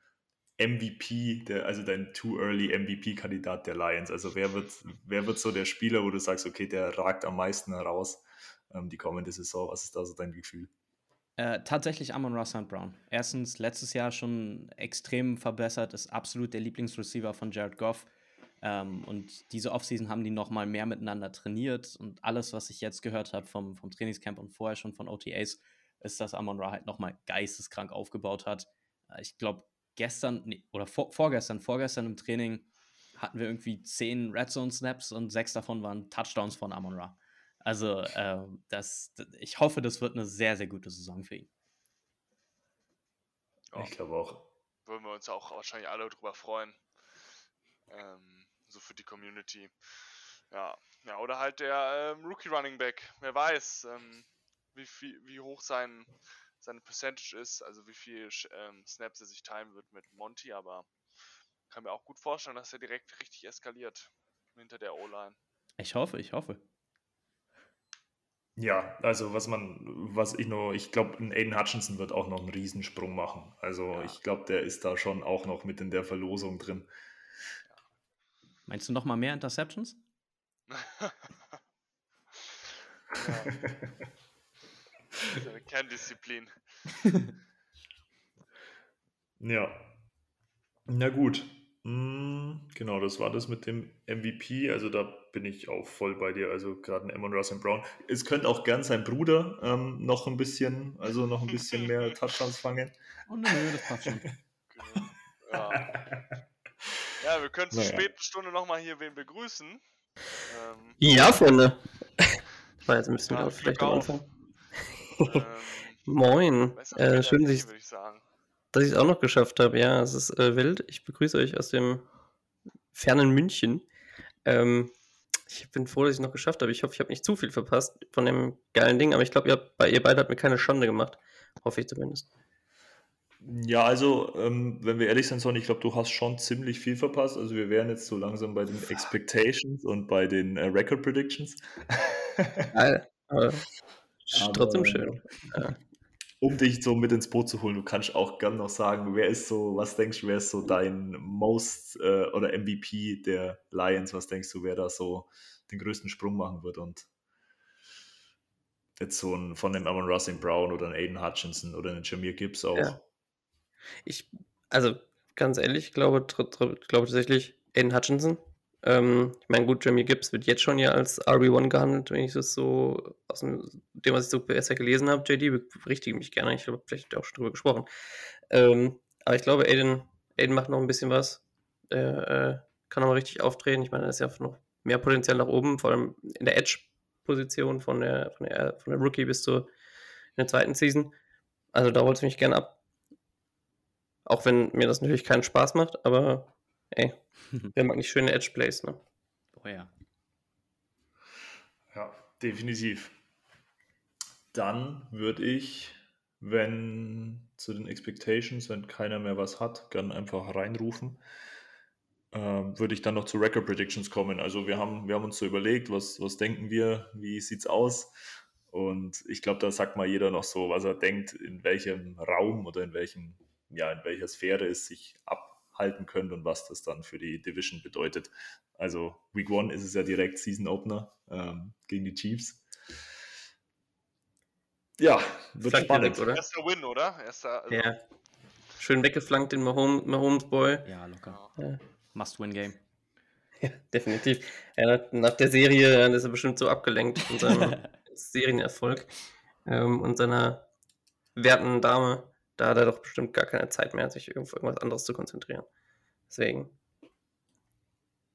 MVP, der, also dein Too Early MVP-Kandidat der Lions? Also wer wird, wer wird so der Spieler, wo du sagst, okay, der ragt am meisten heraus ähm, die kommende Saison? Was ist da so dein Gefühl? Äh, tatsächlich Amon Ross Brown. Erstens, letztes Jahr schon extrem verbessert, ist absolut der Lieblingsreceiver von Jared Goff. Ähm, und diese Offseason haben die nochmal mehr miteinander trainiert. Und alles, was ich jetzt gehört habe vom, vom Trainingscamp und vorher schon von OTAs, ist, dass Amon Ra halt nochmal geisteskrank aufgebaut hat. Äh, ich glaube, gestern, nee, oder vor, vorgestern, vorgestern im Training hatten wir irgendwie zehn Red Zone Snaps und sechs davon waren Touchdowns von Amon Ra. Also, äh, das, ich hoffe, das wird eine sehr, sehr gute Saison für ihn. Ja. Ich glaube auch. Würden wir uns auch wahrscheinlich alle drüber freuen. Ähm, so für die Community. Ja, ja oder halt der ähm, Rookie Running Back. Wer weiß, ähm, wie, viel, wie hoch sein, seine Percentage ist, also wie viel ähm, Snaps er sich teilen wird mit Monty, aber kann mir auch gut vorstellen, dass er direkt richtig eskaliert hinter der O-Line. Ich hoffe, ich hoffe. Ja, also was man, was ich nur, ich glaube, Aiden Hutchinson wird auch noch einen Riesensprung machen. Also Ja. ich glaube, der ist da schon auch noch mit in der Verlosung drin. Meinst du nochmal mehr Interceptions? ja. Kerndisziplin. Ja. Na gut. Mm, Genau, das war das mit dem MVP. Also da bin ich auch voll bei dir. Also gerade ein Amon Russell Brown. Es könnte auch gern sein Bruder ähm, noch ein bisschen, also noch ein bisschen mehr Touchdowns fangen. Oh nö, das passt schon. Genau. Ja. ja, wir können zur Naja. späten Stunde nochmal hier wen begrüßen. Ähm, Ja, Freunde. War jetzt ein bisschen Ja, laut vielleicht am. Anfang. Ähm, Moin. Äh, schön, nie, ich würde ich sagen. dass ich es auch noch geschafft habe. Ja, es ist äh, wild. Ich begrüße euch aus dem fernen München. Ähm, ich bin froh, dass ich es noch geschafft habe. Ich hoffe, ich habe nicht zu viel verpasst von dem geilen Ding, aber ich glaube, ihr, bei ihr beide habt mir keine Schande gemacht. Hoffe ich zumindest. Ja, also, ähm, wenn wir ehrlich sind, Son, ich glaube, du hast schon ziemlich viel verpasst. Also, wir wären jetzt so langsam bei den Expectations und bei den äh, Record Predictions. Geil. Aber, Aber- trotzdem schön. um dich so mit ins Boot zu holen, du kannst auch gern noch sagen, wer ist so, was denkst du, wer ist so dein Most äh, oder MVP der Lions? Was denkst du, wer da so den größten Sprung machen wird und jetzt so ein von dem Amon Russell Brown oder ein Aiden Hutchinson oder einen Jameer Gibbs auch? Ja. Ich, also ganz ehrlich, ich glaube, glaube tatsächlich Aiden Hutchinson. Ähm, ich meine, gut, Jamie Gibbs wird jetzt schon ja als RB1 gehandelt, wenn ich das so aus dem, was ich so besser gelesen habe. JD berichtige mich gerne, ich habe vielleicht auch schon drüber gesprochen. Ähm, aber ich glaube, Aiden, Aiden macht noch ein bisschen was. Äh, kann nochmal richtig auftreten. Ich meine, er ist ja noch mehr Potenzial nach oben, vor allem in der Edge-Position von der, von, der, von der Rookie bis zur in der zweiten Season. Also da holt es mich gerne ab. Auch wenn mir das natürlich keinen Spaß macht, aber ey, wer mag nicht schöne Edge-Plays, ne? Oh ja. Ja, definitiv. Dann würde ich, wenn zu den Expectations, wenn keiner mehr was hat, gern einfach reinrufen. Ähm, würde ich dann noch zu Record Predictions kommen. Also wir haben, wir haben uns so überlegt, was, was denken wir, wie sieht's aus? Und ich glaube, da sagt mal jeder noch so, was er denkt, in welchem Raum oder in welchem, ja, in welcher Sphäre es sich abhalten könnte und was das dann für die Division bedeutet. Also Week One ist es ja direkt Season Opener ähm, gegen die Chiefs. Ja, wird Flank spannend. direkt, oder? Erster Win, oder? Erster, also, Ja. Schön weggeflankt, den Mahomes, Mahomes Boy. Ja, locker. ja. Must-win-Game. Ja, definitiv. Nach der Serie ist er bestimmt so abgelenkt von seinem Serienerfolg ähm, und seiner werten Dame. Da hat er doch bestimmt gar keine Zeit mehr, sich auf irgendwas anderes zu konzentrieren. Deswegen.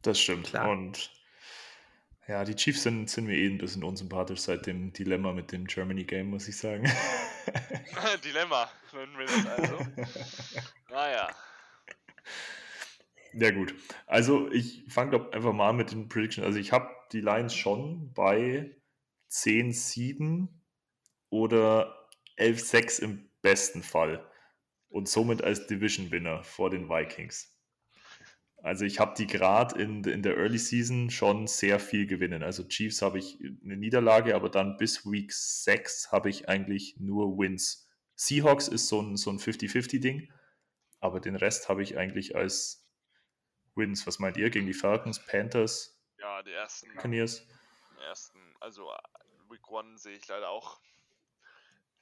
Das stimmt. Klar. Und ja, die Chiefs sind, sind mir eh ein bisschen unsympathisch seit dem Dilemma mit dem Germany Game, muss ich sagen. Dilemma, nennen wir das also. Naja. Ja, gut. Also, ich fange doch einfach mal an mit den Predictions. Also, ich habe die Lions schon bei 10-7 oder 11-6 im besten Fall. Und somit als Division-Winner vor den Vikings. Also, ich habe die gerade in, in der Early Season schon sehr viel gewinnen. Also, Chiefs habe ich eine Niederlage, aber dann bis Week 6 habe ich eigentlich nur Wins. Seahawks ist so ein, so ein 50-50-Ding, aber den Rest habe ich eigentlich als Wins. Was meint ihr gegen die Falcons, Panthers, Ja, die ersten, Buccaneers? ersten, also äh, Week One sehe ich leider auch.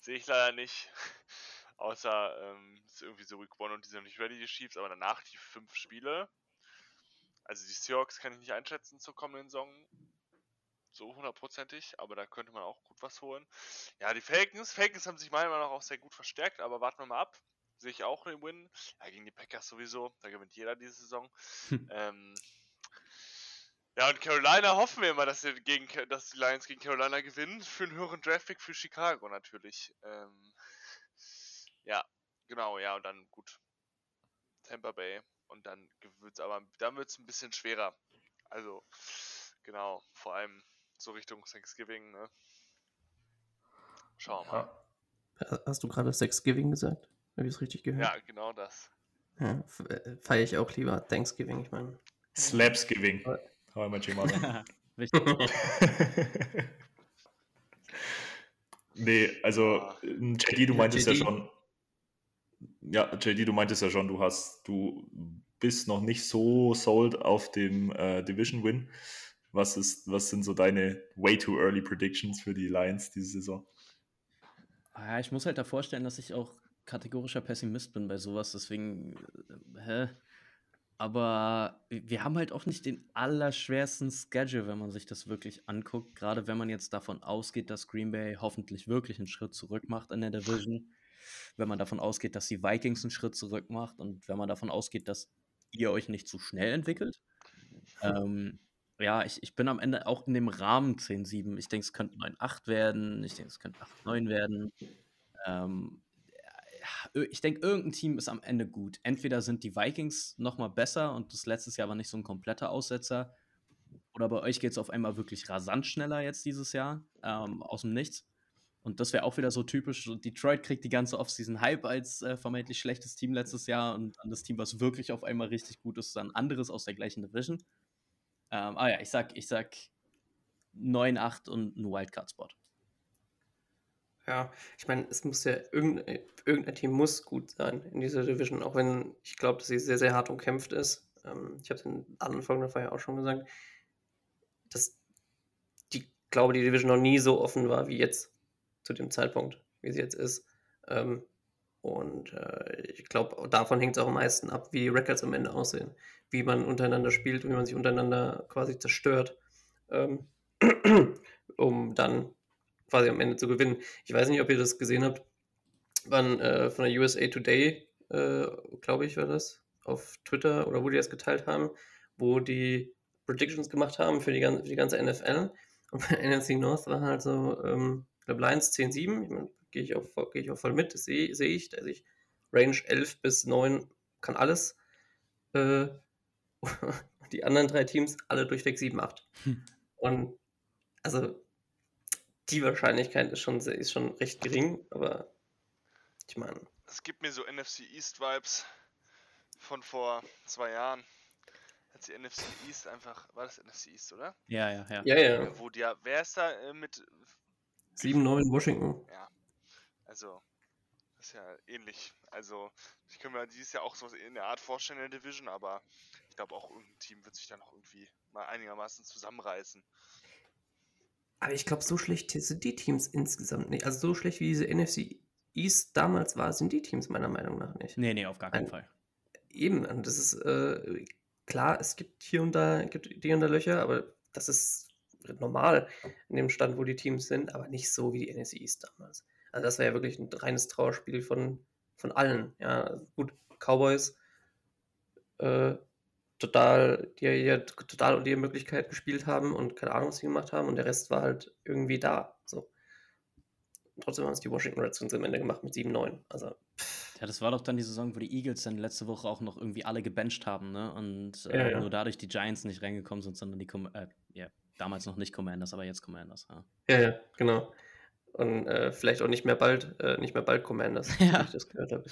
Sehe ich leider nicht. Außer ähm, es ist irgendwie so Week und die sind noch nicht ready, die Chiefs, aber danach die fünf Spiele. Also die Seahawks kann ich nicht einschätzen zur kommenden Saison. So hundertprozentig, aber da könnte man auch gut was holen. Ja, die Falcons, Falcons haben sich meiner Meinung nach auch sehr gut verstärkt, aber warten wir mal ab. Sehe ich auch den Win. Ja, gegen die Packers sowieso, da gewinnt jeder diese Saison. ähm, ja, und Carolina hoffen wir immer, dass, sie gegen, dass die Lions gegen Carolina gewinnen. Für einen höheren Draftpick für Chicago natürlich. Ähm, ja, genau, ja, und dann gut. Tampa Bay. Und dann wird es aber dann wird's ein bisschen schwerer. Also, genau, vor allem so Richtung Thanksgiving, ne? Schauen wir mal. Ja. Hast du gerade Thanksgiving gesagt? Habe ich es richtig gehört? Ja, genau das. Ja, äh, feiere ich auch lieber Thanksgiving. Ich meine, Slapsgiving. How much you mother. Wichtig. nee, also Ah. äh, JD, du Ja, meintest ja JD. schon. Ja, JD, du meintest ja schon, du hast, du bist noch nicht so sold auf dem äh, Division Win. Was ist, was sind so deine way too early predictions für die Lions diese Saison? Ah Ja, ich muss halt da vorstellen, dass ich auch kategorischer Pessimist bin bei sowas, deswegen, äh, hä? Aber wir haben halt auch nicht den allerschwersten Schedule, wenn man sich das wirklich anguckt. Gerade wenn man jetzt davon ausgeht, dass Green Bay hoffentlich wirklich einen Schritt zurück macht in der Division. Wenn man davon ausgeht, dass die Vikings einen Schritt zurück macht und wenn man davon ausgeht, dass ihr euch nicht zu schnell entwickelt. Ähm, ja, ich, ich bin am Ende auch in dem Rahmen 10-7. Ich denke, es könnte 9-8 werden. Ich denke, es könnte 8-9 werden. Ähm, ich denke, irgendein Team ist am Ende gut. Entweder sind die Vikings noch mal besser und das letztes Jahr war nicht so ein kompletter Aussetzer. Oder bei euch geht es auf einmal wirklich rasant schneller jetzt dieses Jahr, ähm, aus dem Nichts. Und das wäre auch wieder so typisch. Detroit kriegt die ganze Offseason Hype als äh, vermeintlich schlechtes Team letztes Jahr und dann das Team, was wirklich auf einmal richtig gut ist, ist ein anderes aus der gleichen Division. Ähm, ah ja, ich sag, ich sag 9-8 und ein Wildcard-Spot. Ja, ich meine, es muss ja irgendein, irgendein Team muss gut sein in dieser Division, auch wenn ich glaube, dass sie sehr, sehr hart umkämpft ist. Ähm, ich habe es in anderen Folgen davor ja auch schon gesagt, dass die, glaube die Division noch nie so offen war wie jetzt zu dem Zeitpunkt, wie sie jetzt ist. Ähm, und äh, ich glaube, davon hängt es auch am meisten ab, wie die Records am Ende aussehen, wie man untereinander spielt, wie man sich untereinander quasi zerstört, ähm, um dann quasi am Ende zu gewinnen. Ich weiß nicht, ob ihr das gesehen habt, wann äh, von der USA Today, äh, glaube ich, war das, auf Twitter oder wo die das geteilt haben, wo die Predictions gemacht haben für die, ganze, für die ganze NFL. Und bei NFC North war halt so, ähm, ich glaube, Lions 10-7, ich mein, gehe ich, auch voll- geh ich auch voll mit, das sehe seh ich, also ich, Range 11 bis 9 kann alles. Äh, die anderen drei Teams alle durchweg 7-8. Hm. Und also die Wahrscheinlichkeit ist schon, sehr- ist schon recht gering, aber ich meine, Es gibt mir so NFC East Vibes von vor zwei Jahren. Als die NFC East einfach, war das NFC East, oder? Ja, ja, ja. ja, ja, Wo die, ja- wer ist da äh, mit, 7-9 Washington. also, das ist ja ähnlich. Also, ich kann mir dieses Jahr auch so in der Art vorstellen in der Division, aber ich glaube auch irgendein Team wird sich dann noch irgendwie mal einigermaßen zusammenreißen. Aber ich glaube, so schlecht sind die Teams insgesamt nicht. Also so schlecht wie diese NFC East damals war, sind die Teams meiner Meinung nach nicht. Nee, nee, auf gar keinen Ein- Fall. Eben, und das ist, äh, klar, es gibt hier und da, gibt hier und da Löcher, aber das ist normal in dem Stand, wo die Teams sind, aber nicht so wie die NFC East damals. Also das war ja wirklich ein reines Trauerspiel von, von allen. Ja, gut, Cowboys äh, total, die ja total unter ihre Möglichkeiten gespielt haben und keine Ahnung, was sie gemacht haben und der Rest war halt irgendwie da. So. trotzdem haben es die Washington Redskins am Ende gemacht mit 7-9. Also, Ja, das war doch dann die Saison, wo die Eagles dann letzte Woche auch noch irgendwie alle gebencht haben, ne? Und äh, Ja, ja. nur dadurch die Giants nicht reingekommen sind, sondern die, Com äh, ja, damals noch nicht Commanders, aber jetzt Commanders. Ja. ja, ja, genau. Und äh, vielleicht auch nicht mehr bald, äh, nicht mehr bald Commanders, Ja. wie ich das gehört habe.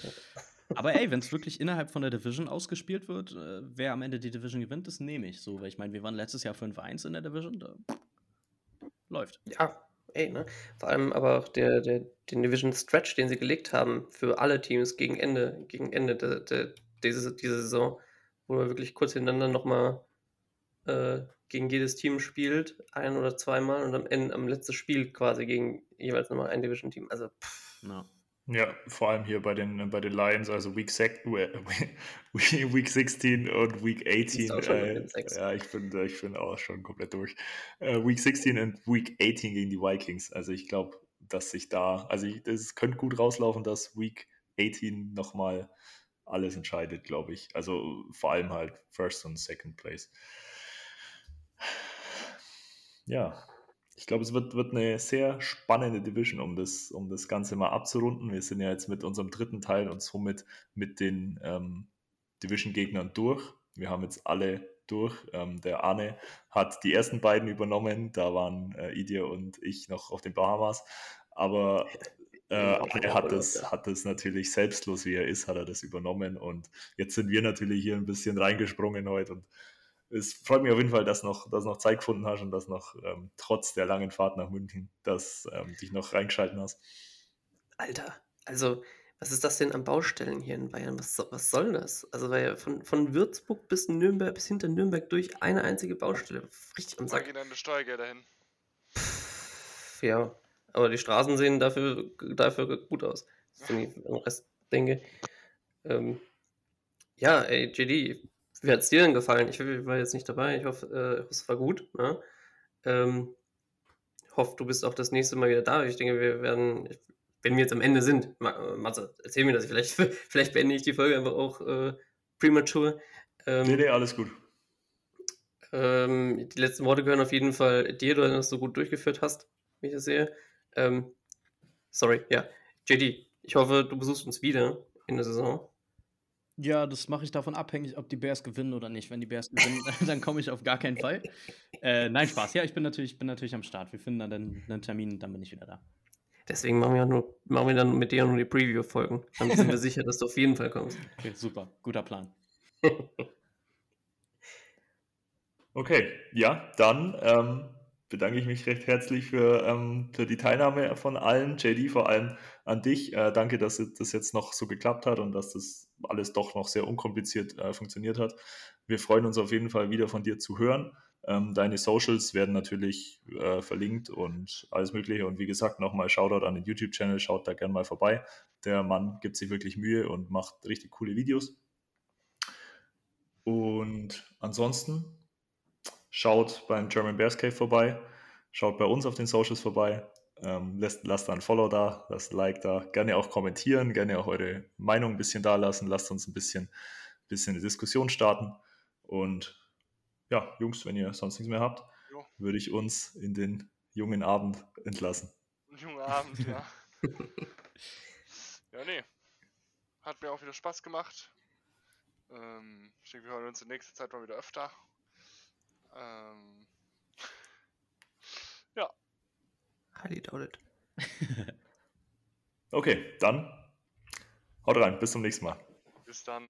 Aber ey, wenn es wirklich innerhalb von der Division ausgespielt wird, äh, wer am Ende die Division gewinnt, das nehme ich so. Weil ich meine, wir waren letztes Jahr 5-1 in der Division. Da läuft. Ja, ey, ne? Vor allem aber auch der, der, den Division Stretch, den sie gelegt haben für alle Teams gegen Ende, gegen Ende der, der, diese, dieser Saison, wo man wirklich kurz hintereinander nochmal äh, gegen jedes Team spielt, ein oder zweimal und am Ende, am letzten Spiel quasi gegen jeweils nochmal ein Division-Team. Also, pff, Ja. Ja, vor allem hier bei den, bei den Lions, also Week, sec, Week 16 und Week 18. auch schon Äh, ja, ich bin, ich bin auch schon komplett durch. Äh, Week 16 und Week 18 gegen die Vikings. Also ich glaube, dass sich da, also das könnte gut rauslaufen, dass Week 18 nochmal alles entscheidet, glaube ich. Also vor allem halt First und Second Place. Ja, ich glaube, es wird, wird eine sehr spannende Division, um das, um das Ganze mal abzurunden. Wir sind ja jetzt mit unserem dritten Teil und somit mit den ähm, Division-Gegnern durch. Wir haben jetzt alle durch. Ähm, der Arne hat die ersten beiden übernommen. Da waren äh, Idir und ich noch auf den Bahamas. Aber äh, Arne hat das, hat das natürlich selbstlos, wie er ist, hat er das übernommen. Und jetzt sind wir natürlich hier ein bisschen reingesprungen heute und es freut mich auf jeden Fall, dass noch, dass noch Zeit gefunden hast und dass noch ähm, trotz der langen Fahrt nach München, dass ähm, dich noch reingeschalten hast. Alter, also, was ist das denn an Baustellen hier in Bayern? Was, was soll das? Also, weil von, von Würzburg bis Nürnberg, bis hinter Nürnberg durch eine einzige Baustelle. Richtig am Da Sack. gehen deine Steuergelder hin. Ja, aber die Straßen sehen dafür, dafür gut aus, wenn ich an den Rest denke. Ähm, ja, ey, JD, wie hat es dir denn gefallen? Ich war jetzt nicht dabei, ich hoffe, äh, es war gut. Ne? Ähm, hoffe, du bist auch das nächste Mal wieder da. Ich denke, wir werden, wenn wir jetzt am Ende sind, äh, Matze, erzähl mir das, vielleicht, vielleicht beende ich die Folge einfach auch äh, premature. Ähm, Nee, nee, alles gut. ähm, die letzten Worte gehören auf jeden Fall dir, du das so gut durchgeführt hast, wie ich das sehe. Ähm, sorry, ja. JD, ich hoffe, du besuchst uns wieder in der Saison. Ja, das mache ich davon abhängig, ob die Bears gewinnen oder nicht. Wenn die Bears gewinnen, dann komme ich auf gar keinen Fall. Äh, nein, Spaß. Ja, ich bin natürlich, bin natürlich am Start. Wir finden dann einen, einen Termin, dann bin ich wieder da. Deswegen machen wir, nur, machen wir dann mit dir nur die Preview-Folgen. Dann sind wir sicher, dass du auf jeden Fall kommst. Okay, super. Guter Plan. Okay, ja, dann ähm, bedanke ich mich recht herzlich für, ähm, für die Teilnahme von allen. JD, vor allem an dich. Äh, danke, dass das jetzt noch so geklappt hat und dass das alles doch noch sehr unkompliziert äh, funktioniert hat. Wir freuen uns auf jeden Fall wieder von dir zu hören. Ähm, deine Socials werden natürlich äh, verlinkt und alles Mögliche. Und wie gesagt, nochmal Shoutout an den YouTube-Channel. Schaut da gerne mal vorbei. Der Mann gibt sich wirklich Mühe und macht richtig coole Videos. Und ansonsten schaut beim German Bears Cave vorbei, schaut bei uns auf den Socials vorbei, ähm, lasst, lasst da ein Follow da, lasst ein Like da, gerne auch kommentieren, gerne auch eure Meinung ein bisschen da lassen, lasst uns ein bisschen, bisschen eine Diskussion starten. Und ja, Jungs, wenn ihr sonst nichts mehr habt, Jo. würde ich uns in den jungen Abend entlassen. Ein junger Abend, ja. ja, nee. Hat mir auch wieder Spaß gemacht. Ähm, ich denke, wir hören uns in nächster Zeit mal wieder öfter. Ähm, ja, Highly doubted. Okay, dann haut rein, bis zum nächsten Mal. bis dann.